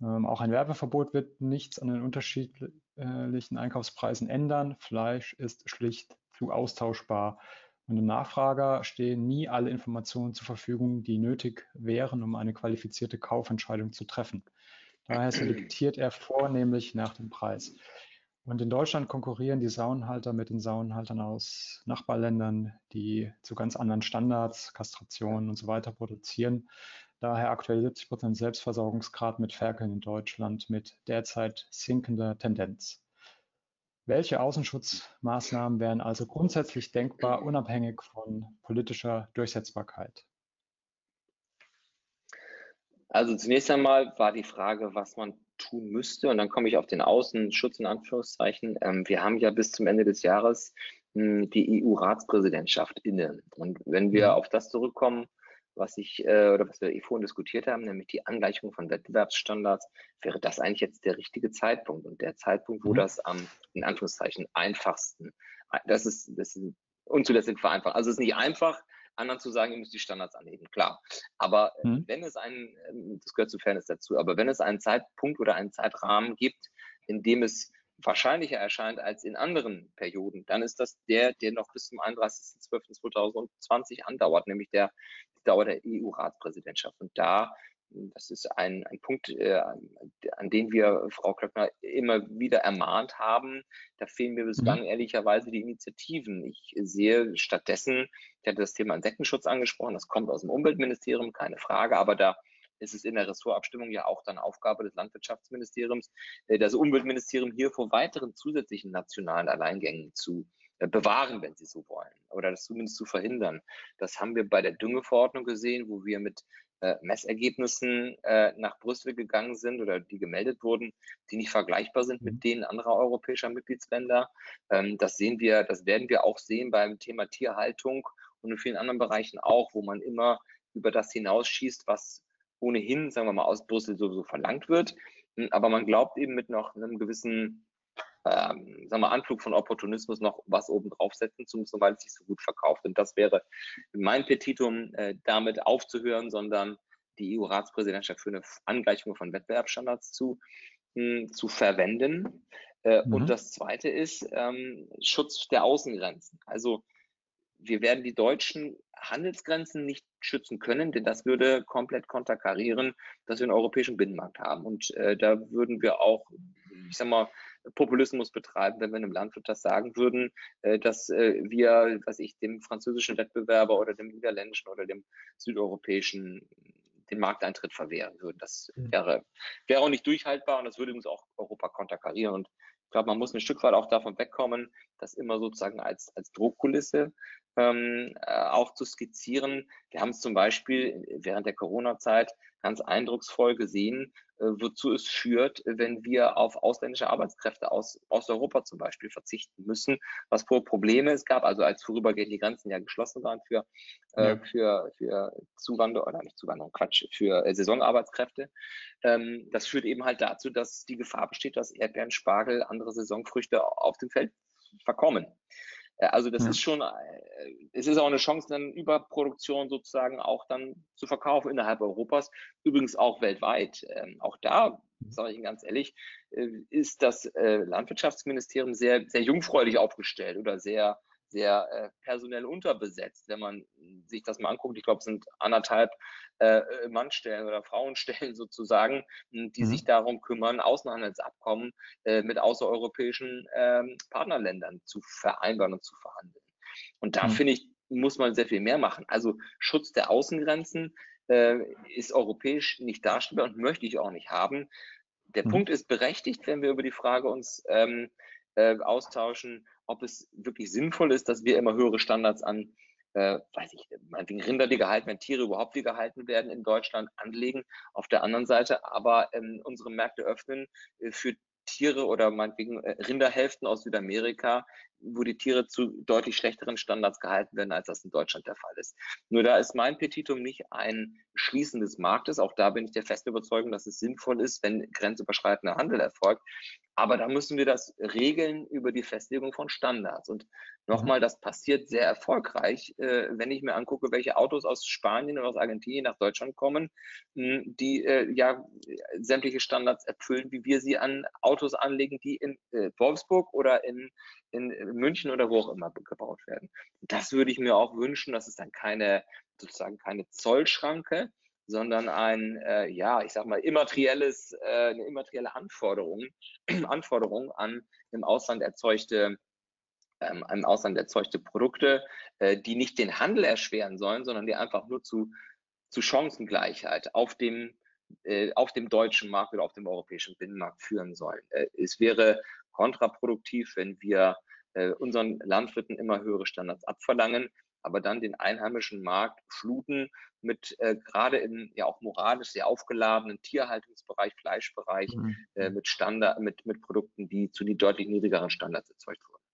Ähm, auch ein Werbeverbot wird nichts an den unterschiedlichen jährlichen Einkaufspreisen ändern. Fleisch ist schlicht zu austauschbar. Und dem Nachfrager stehen nie alle Informationen zur Verfügung, die nötig wären, um eine qualifizierte Kaufentscheidung zu treffen. Daher selektiert er vornehmlich nach dem Preis. Und in Deutschland konkurrieren die Saunenhalter mit den Saunenhaltern aus Nachbarländern, die zu ganz anderen Standards, Kastrationen und so weiter produzieren. Daher aktuell 70 Prozent Selbstversorgungsgrad mit Ferkeln in Deutschland mit derzeit sinkender Tendenz. Welche Außenschutzmaßnahmen wären also grundsätzlich denkbar, unabhängig von politischer Durchsetzbarkeit? Also zunächst einmal war die Frage, was man tun müsste. Und dann komme ich auf den Außenschutz in Anführungszeichen. Ähm, wir haben ja bis zum Ende des Jahres hm, die EU-Ratspräsidentschaft inne. Und wenn wir mhm. auf das zurückkommen, was ich äh, oder was wir eh vorhin diskutiert haben, nämlich die Angleichung von Wettbewerbsstandards, wäre das eigentlich jetzt der richtige Zeitpunkt und der Zeitpunkt, wo mhm. das am in Anführungszeichen einfachsten, das ist, das ist unzulässig vereinfachen. Also es ist nicht einfach, anderen zu sagen, ihr müsst die Standards anheben, klar. Aber mhm. wenn es einen, ähm, das gehört zu Fairness dazu, aber wenn es einen Zeitpunkt oder einen Zeitrahmen gibt, in dem es wahrscheinlicher erscheint als in anderen Perioden, dann ist das der, der noch bis zum 31.12.2020 andauert, nämlich der die Dauer der EU-Ratspräsidentschaft. Und da das ist ein, ein Punkt, äh, an den wir Frau Klöckner immer wieder ermahnt haben. Da fehlen mir bislang mhm. ehrlicherweise die Initiativen. Ich sehe stattdessen, ich hatte das Thema Insektenschutz angesprochen, das kommt aus dem Umweltministerium, keine Frage, aber da ist es in der Ressortabstimmung ja auch dann Aufgabe des Landwirtschaftsministeriums, äh, das Umweltministerium hier vor weiteren zusätzlichen nationalen Alleingängen zu äh, bewahren, wenn Sie so wollen, oder das zumindest zu verhindern. Das haben wir bei der Düngeverordnung gesehen, wo wir mit äh, Messergebnissen äh, nach Brüssel gegangen sind oder die gemeldet wurden, die nicht vergleichbar sind mit mhm. denen anderer europäischer Mitgliedsländer. Ähm, das sehen wir, das werden wir auch sehen beim Thema Tierhaltung und in vielen anderen Bereichen auch, wo man immer über das hinausschießt, was ohnehin, sagen wir mal, aus Brüssel sowieso verlangt wird. Hm, aber man glaubt eben mit noch einem gewissen ähm, sagen wir, Anflug von Opportunismus noch was oben draufsetzen zu müssen, weil es sich so gut verkauft. Und das wäre mein Petitum, äh, damit aufzuhören, sondern die EU-Ratspräsidentschaft für eine Angleichung von Wettbewerbsstandards zu, mh, hm, zu verwenden. Äh, mhm. Und das Zweite ist ähm, Schutz der Außengrenzen. Also wir werden die deutschen Handelsgrenzen nicht schützen können, denn das würde komplett konterkarieren, dass wir einen europäischen Binnenmarkt haben. Und äh, da würden wir auch, ich sag mal, Populismus betreiben, wenn wir einem Landwirt das sagen würden, äh, dass äh, wir, was ich, dem französischen Wettbewerber oder dem niederländischen oder dem südeuropäischen den Markteintritt verwehren würden. Das mhm. wäre, wäre auch nicht durchhaltbar und das würde uns auch Europa konterkarieren. Und ich glaube, man muss ein Stück weit auch davon wegkommen, das immer sozusagen als, als Druckkulisse ähm, äh, auch zu skizzieren. Wir haben es zum Beispiel während der Corona-Zeit ganz eindrucksvoll gesehen, äh, wozu es führt, wenn wir auf ausländische Arbeitskräfte aus Osteuropa zum Beispiel verzichten müssen, was für Probleme es gab, also als vorübergehend die Grenzen ja geschlossen waren für, äh, für, für Zuwanderung, oder nicht Zuwanderung, Quatsch, für äh, Saisonarbeitskräfte. Ähm, das führt eben halt dazu, dass die Gefahr besteht, dass Erdbeeren, Spargel, andere Saisonfrüchte auf dem Feld verkommen. Äh, also das ja. ist schon, äh, es ist auch eine Chance, dann Überproduktion sozusagen auch dann zu verkaufen innerhalb Europas, übrigens auch weltweit. Ähm, auch da, mhm. sage ich Ihnen ganz ehrlich, äh, ist das Landwirtschaftsministerium sehr, sehr jungfräulich aufgestellt oder sehr sehr äh, personell unterbesetzt, wenn man sich das mal anguckt. Ich glaube, es sind anderthalb äh, Mannstellen oder Frauenstellen <laughs> sozusagen, die mhm. sich darum kümmern, Außenhandelsabkommen äh, mit außereuropäischen ähm, Partnerländern zu vereinbaren und zu verhandeln. Und da mhm. finde ich, muss man sehr viel mehr machen. Also Schutz der Außengrenzen äh, ist europäisch nicht darstellbar und möchte ich auch nicht haben. Der mhm. Punkt ist berechtigt, wenn wir über die Frage uns ähm, äh, austauschen, ob es wirklich sinnvoll ist, dass wir immer höhere Standards an, äh, weiß ich, meinetwegen Rinder, die gehalten werden, Tiere überhaupt, die gehalten werden in Deutschland anlegen. Auf der anderen Seite aber ähm, unsere Märkte öffnen äh, für Tiere oder meinetwegen äh, Rinderhälften aus Südamerika, wo die Tiere zu deutlich schlechteren Standards gehalten werden, als das in Deutschland der Fall ist. Nur da ist mein Petitum nicht ein Schließen des Marktes. Auch da bin ich der festen Überzeugung, dass es sinnvoll ist, wenn grenzüberschreitender Handel erfolgt. Aber da müssen wir das regeln über die Festlegung von Standards. Und nochmal, das passiert sehr erfolgreich, äh, wenn ich mir angucke, welche Autos aus Spanien oder aus Argentinien nach Deutschland kommen, mh, die äh, ja sämtliche Standards erfüllen, wie wir sie an Autos anlegen, die in äh, Wolfsburg oder in, in München oder wo auch immer gebaut werden. Das würde ich mir auch wünschen, dass es dann keine sozusagen keine Zollschranke, sondern ein, äh, ja, ich sag mal, immaterielles, äh, eine immaterielle Anforderung, <clears throat> Anforderung an im Ausland erzeugte ähm, im Ausland erzeugte Produkte, äh, die nicht den Handel erschweren sollen, sondern die einfach nur zu, zu Chancengleichheit auf dem, äh, auf dem deutschen Markt oder auf dem europäischen Binnenmarkt führen sollen. Äh, es wäre kontraproduktiv, wenn wir äh, unseren Landwirten immer höhere Standards abverlangen, aber dann den einheimischen Markt fluten mit äh, gerade im ja auch moralisch sehr aufgeladenen Tierhaltungsbereich, Fleischbereich, mhm. äh, mit Standard, mit, mit Produkten, die zu die deutlich niedrigeren Standards erzeugt wurden.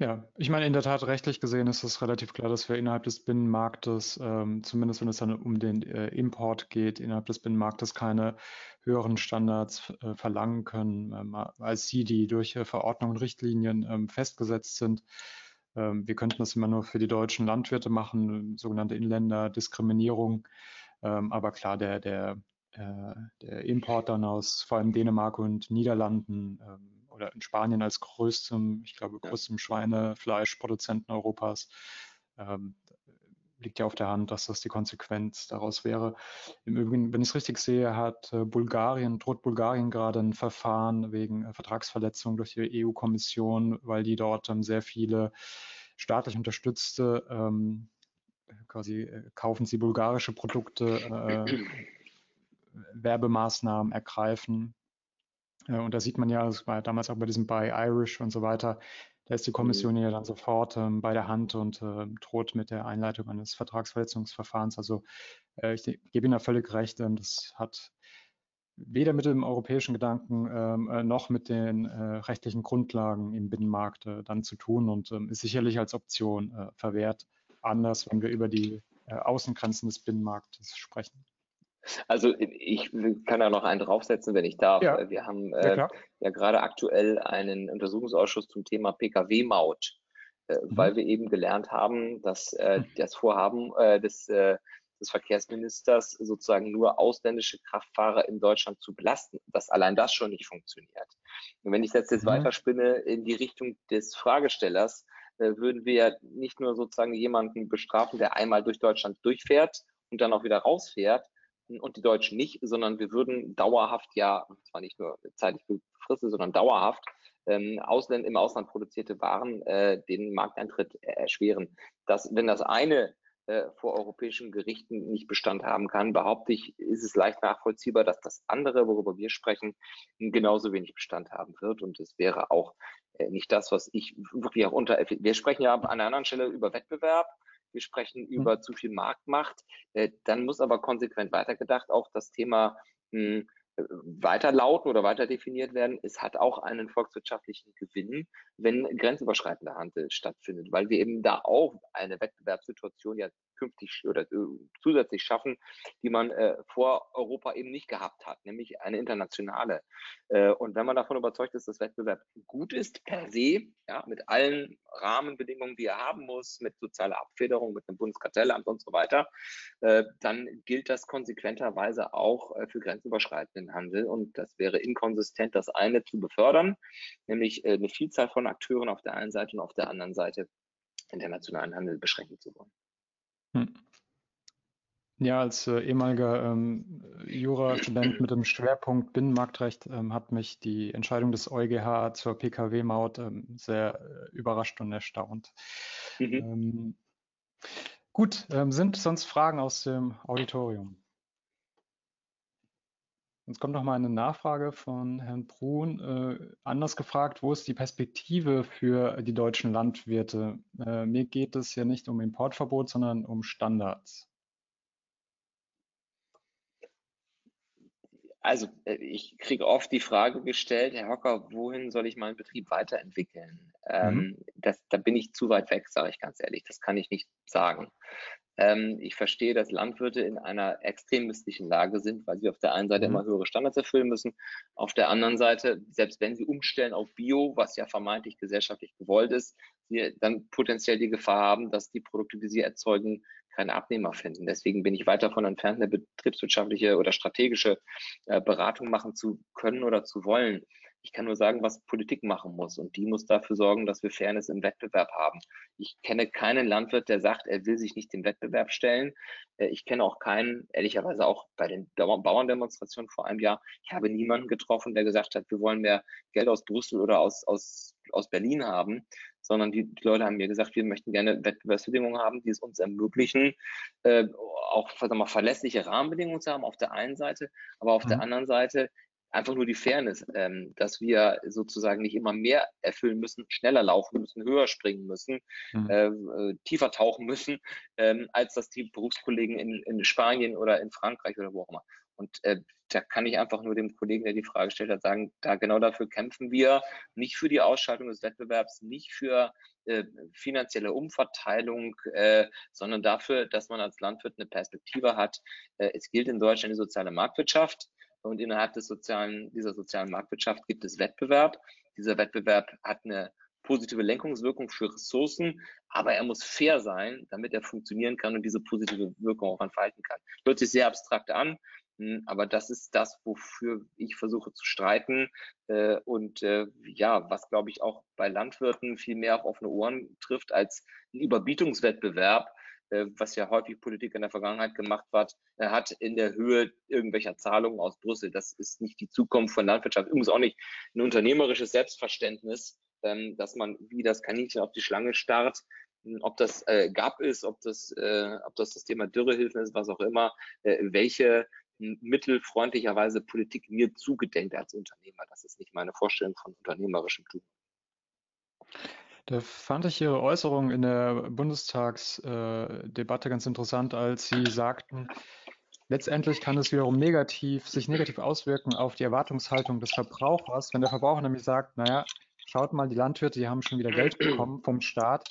Ja, ich meine, in der Tat rechtlich gesehen ist es relativ klar, dass wir innerhalb des Binnenmarktes, ähm, zumindest wenn es dann um den äh, Import geht, innerhalb des Binnenmarktes keine höheren Standards äh, verlangen können, ähm, als die, die durch äh, Verordnungen und Richtlinien ähm, festgesetzt sind. Ähm, wir könnten das immer nur für die deutschen Landwirte machen, sogenannte Inländerdiskriminierung. Ähm, aber klar, der, der, äh, der Import dann aus vor allem Dänemark und Niederlanden ähm, oder in Spanien als größtem, ich glaube, größtem Schweinefleischproduzenten Europas. Liegt ja auf der Hand, dass das die Konsequenz daraus wäre. Im Übrigen, wenn ich es richtig sehe, hat äh, Bulgarien, droht Bulgarien gerade ein Verfahren wegen äh, Vertragsverletzung durch die EU-Kommission, weil die dort ähm, sehr viele staatlich unterstützte, ähm, quasi äh, kaufen sie bulgarische Produkte, äh, Werbemaßnahmen ergreifen, und da sieht man ja, es war damals auch bei diesem Buy Irish und so weiter, da ist die Kommission mhm. ja dann sofort ähm, bei der Hand und äh, droht mit der Einleitung eines Vertragsverletzungsverfahrens. Also äh, ich gebe Ihnen da völlig recht, ähm, das hat weder mit dem europäischen Gedanken ähm, äh, noch mit den äh, rechtlichen Grundlagen im Binnenmarkt äh, dann zu tun und ähm, ist sicherlich als Option verwehrt. Anders, wenn wir über die Außengrenzen des Binnenmarktes sprechen. Also ich kann da noch einen draufsetzen, wenn ich darf. Ja. Wir haben äh, ja, ja, gerade aktuell einen Untersuchungsausschuss zum Thema Pkw-Maut, äh, mhm. weil wir eben gelernt haben, dass äh, mhm. das Vorhaben äh, des, äh, des Verkehrsministers sozusagen nur ausländische Kraftfahrer in Deutschland zu belasten, dass allein das schon nicht funktioniert. Und wenn ich das jetzt mhm. weiterspinne in die Richtung des Fragestellers, äh, würden wir nicht nur sozusagen jemanden bestrafen, der einmal durch Deutschland durchfährt und dann auch wieder rausfährt, und die Deutschen nicht, sondern wir würden dauerhaft ja, zwar nicht nur zeitlich befristet, sondern dauerhaft ähm, Ausländ im Ausland produzierte Waren äh, den Markteintritt erschweren. Dass, wenn das eine äh, vor europäischen Gerichten nicht Bestand haben kann, behaupte ich, ist es leicht nachvollziehbar, dass das andere, worüber wir sprechen, genauso wenig Bestand haben wird. Und es wäre auch äh, nicht das, was ich wirklich auch unter. Wir sprechen ja an einer anderen Stelle über Wettbewerb wir sprechen mhm. über zu viel Marktmacht. Äh, dann muss aber konsequent weitergedacht auch das Thema hm, weiter lauten oder weiter definiert werden. Es hat auch einen volkswirtschaftlichen Gewinn, wenn grenzüberschreitender Handel stattfindet, weil wir eben da auch eine Wettbewerbssituation ja künftig oder äh, zusätzlich schaffen, die man äh, vor Europa eben nicht gehabt hat, nämlich eine internationale. Äh, und wenn man davon überzeugt ist, dass Wettbewerb gut ist per se, ja, mit allen Rahmenbedingungen, die er haben muss, mit sozialer Abfederung, mit dem Bundeskartellamt und so weiter, äh, dann gilt das konsequenterweise auch äh, für grenzüberschreitenden Handel. Und das wäre inkonsistent, das eine zu befördern, nämlich eine Vielzahl von Akteuren auf der einen Seite und auf der anderen Seite internationalen Handel beschränken zu wollen. Hm. Ja, als äh, ehemaliger ähm, Jurastudent mit dem Schwerpunkt Binnenmarktrecht ähm, hat mich die Entscheidung des EuGH zur Pkw-Maut ähm, sehr äh, überrascht und erstaunt. Mhm. Ähm, gut, ähm, sind sonst Fragen aus dem Auditorium? Jetzt kommt noch mal eine Nachfrage von Herrn Brun. Äh, anders gefragt, wo ist die Perspektive für die deutschen Landwirte? Äh, mir geht es ja nicht um Importverbot, sondern um Standards. Also äh, ich kriege oft die Frage gestellt, Herr Hocker, wohin soll ich meinen Betrieb weiterentwickeln? Ähm, mhm. das, da bin ich zu weit weg, sage ich ganz ehrlich. Das kann ich nicht sagen. Ähm, ich verstehe, dass Landwirte in einer extrem misslichen Lage sind, weil sie auf der einen Seite mhm. immer höhere Standards erfüllen müssen, auf der anderen Seite, selbst wenn sie umstellen auf Bio, was ja vermeintlich gesellschaftlich gewollt ist, sie dann potenziell die Gefahr haben, dass die Produkte, die sie erzeugen, keine Abnehmer finden. Deswegen bin ich weit davon entfernt, eine betriebswirtschaftliche oder strategische äh, Beratung machen zu können oder zu wollen. Ich kann nur sagen, was Politik machen muss. Und die muss dafür sorgen, dass wir Fairness im Wettbewerb haben. Ich kenne keinen Landwirt, der sagt, er will sich nicht dem Wettbewerb stellen. Äh, ich kenne auch keinen, ehrlicherweise auch bei den Bauerndemonstrationen vor einem Jahr, ich habe niemanden getroffen, der gesagt hat, wir wollen mehr Geld aus Brüssel oder aus, aus, aus Berlin haben, sondern die, die Leute haben mir gesagt, wir möchten gerne Wettbewerbsbedingungen haben, die es uns ermöglichen, äh, auch sagen wir, verlässliche Rahmenbedingungen zu haben auf der einen Seite, aber auf mhm. der anderen Seite einfach nur die Fairness, ähm, dass wir sozusagen nicht immer mehr erfüllen müssen, schneller laufen müssen, höher springen müssen, mhm. Ähm, äh, tiefer tauchen müssen, ähm, als das die Berufskollegen in, in Spanien oder in Frankreich oder wo auch immer. Und äh, da kann ich einfach nur dem Kollegen, der die Frage gestellt hat, sagen, da genau dafür kämpfen wir, nicht für die Ausschaltung des Wettbewerbs, nicht für äh, finanzielle Umverteilung, äh, sondern dafür, dass man als Landwirt eine Perspektive hat. Äh, es gilt in Deutschland die soziale Marktwirtschaft und innerhalb des sozialen, dieser sozialen Marktwirtschaft gibt es Wettbewerb. Dieser Wettbewerb hat eine positive Lenkungswirkung für Ressourcen, aber er muss fair sein, damit er funktionieren kann und diese positive Wirkung auch entfalten kann. Hört sich sehr abstrakt an, aber das ist das, wofür ich versuche zu streiten äh, und äh, ja, was glaube ich auch bei Landwirten viel mehr auf offene Ohren trifft als ein Überbietungswettbewerb, äh, was ja häufig Politik in der Vergangenheit gemacht hat, hat in der Höhe irgendwelcher Zahlungen aus Brüssel. Das ist nicht die Zukunft von Landwirtschaft. Übrigens auch nicht ein unternehmerisches Selbstverständnis, ähm, dass man wie das Kaninchen auf die Schlange starrt, hm, ob das äh, GAP ist, ob das, äh, ob das das Thema Dürrehilfen ist, was auch immer, äh, welche mittelfreundlicherweise Politik mir zugedenkt als Unternehmer. Das ist nicht meine Vorstellung von unternehmerischem Tun. Da fand ich Ihre Äußerung in der Bundestagsdebatte ganz interessant, als Sie sagten, letztendlich kann es wiederum negativ, sich negativ auswirken auf die Erwartungshaltung des Verbrauchers, wenn der Verbraucher nämlich sagt, naja, schaut mal, die Landwirte, die haben schon wieder Geld bekommen vom Staat,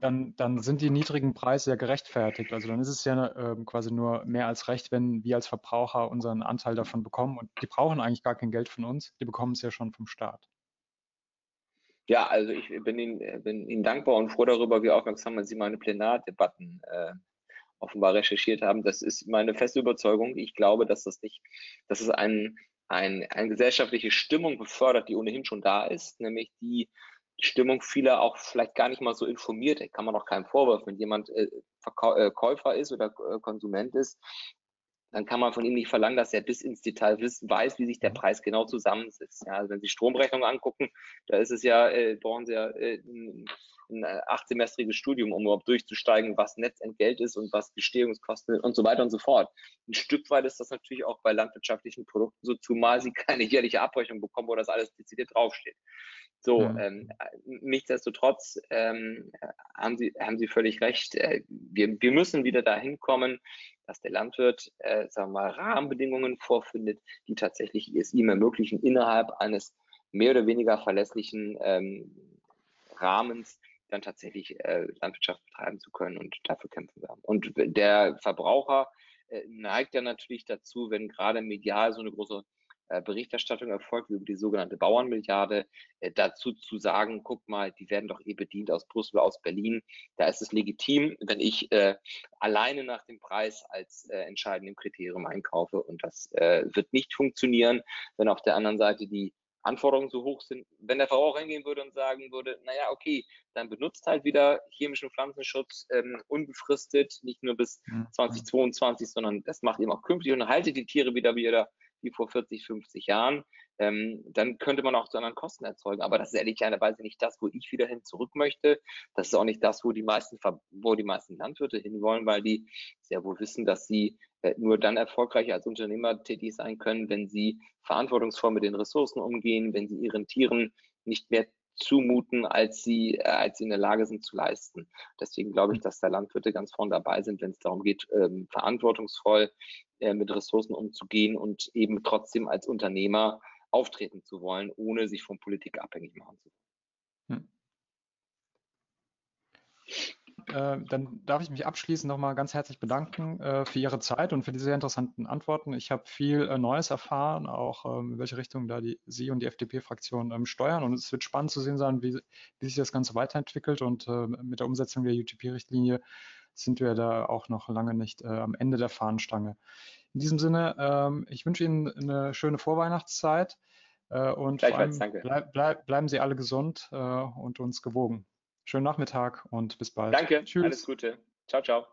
dann, dann sind die niedrigen Preise ja gerechtfertigt. Also dann ist es ja äh, quasi nur mehr als recht, wenn wir als Verbraucher unseren Anteil davon bekommen. Und die brauchen eigentlich gar kein Geld von uns, die bekommen es ja schon vom Staat. Ja, also ich bin Ihnen, bin Ihnen dankbar und froh darüber, wie aufmerksam Sie meine Plenardebatten äh, offenbar recherchiert haben. Das ist meine feste Überzeugung. Ich glaube, dass das nicht, dass es ein, ein, eine gesellschaftliche Stimmung befördert, die ohnehin schon da ist, nämlich die Stimmung vieler auch vielleicht gar nicht mal so informiert. Kann man auch keinen Vorwurf, wenn jemand äh, Verkäu äh, Käufer ist oder äh, Konsument ist, dann kann man von ihm nicht verlangen, dass er bis ins Detail weiß, wie sich der mhm. Preis genau zusammensetzt. Ja, also wenn Sie Stromrechnungen angucken, da ist es ja, äh, brauchen Sie ja äh, ein, ein achtsemestriges Studium, um überhaupt durchzusteigen, was Netzentgelt ist und was Bestehungskosten und so weiter und so fort. Ein Stück weit ist das natürlich auch bei landwirtschaftlichen Produkten so, zumal Sie <laughs> keine jährliche Abrechnung bekommen, wo das alles dezidiert draufsteht. So, mhm. ähm, nichtsdestotrotz ähm, haben, Sie, haben Sie völlig recht. Äh, wir, wir müssen wieder dahin kommen, dass der Landwirt, äh, sagen wir mal, Rahmenbedingungen vorfindet, die tatsächlich es ihm ermöglichen, innerhalb eines mehr oder weniger verlässlichen ähm, Rahmens dann tatsächlich äh, Landwirtschaft betreiben zu können und dafür kämpfen wir. Und der Verbraucher äh, neigt ja natürlich dazu, wenn gerade medial so eine große Berichterstattung erfolgt, über die sogenannte Bauernmilliarde, äh, dazu zu sagen, guck mal, die werden doch eh bedient aus Brüssel, aus Berlin. Da ist es legitim, wenn ich äh, alleine nach dem Preis als äh, entscheidendem Kriterium einkaufe. Und das äh, wird nicht funktionieren, wenn auf der anderen Seite die Anforderungen so hoch sind. Wenn der Verbraucher hingehen würde und sagen würde, naja, okay, dann benutzt halt wieder chemischen Pflanzenschutz ähm, unbefristet, nicht nur bis 2022, mhm. sondern das macht eben auch künftig und haltet die Tiere wieder wieder wie vor 40, 50 Jahren, ähm, dann könnte man auch zu anderen Kosten erzeugen. Aber das ist ehrlicherweise nicht das, wo ich wieder hin zurück möchte. Das ist auch nicht das, wo die meisten, wo die meisten Landwirte hinwollen, weil die sehr wohl wissen, dass sie äh, nur dann erfolgreich als Unternehmer tätig sein können, wenn sie verantwortungsvoll mit den Ressourcen umgehen, wenn sie ihren Tieren nicht mehr zumuten, als sie, äh, als sie in der Lage sind zu leisten. Deswegen glaube ich, dass da Landwirte ganz vorne dabei sind, wenn es darum geht, ähm, verantwortungsvoll äh, mit Ressourcen umzugehen und eben trotzdem als Unternehmer auftreten zu wollen, ohne sich von Politik abhängig machen zu wollen. Hm. Äh, dann darf ich mich abschließend nochmal ganz herzlich bedanken äh, für Ihre Zeit und für die sehr interessanten Antworten. Ich habe viel äh, Neues erfahren, auch ähm, in welche Richtung da die, Sie und die FDP-Fraktion ähm, steuern. Und es wird spannend zu sehen sein, wie, wie sich das Ganze weiterentwickelt. Und äh, mit der Umsetzung der UTP-Richtlinie sind wir da auch noch lange nicht äh, am Ende der Fahnenstange. In diesem Sinne, ähm, ich wünsche Ihnen eine schöne Vorweihnachtszeit. und vor allem bleib, bleib, bleiben Sie alle gesund und uns gewogen. Schönen Nachmittag und bis bald. Danke, Tschüss. alles Gute. Ciao, ciao.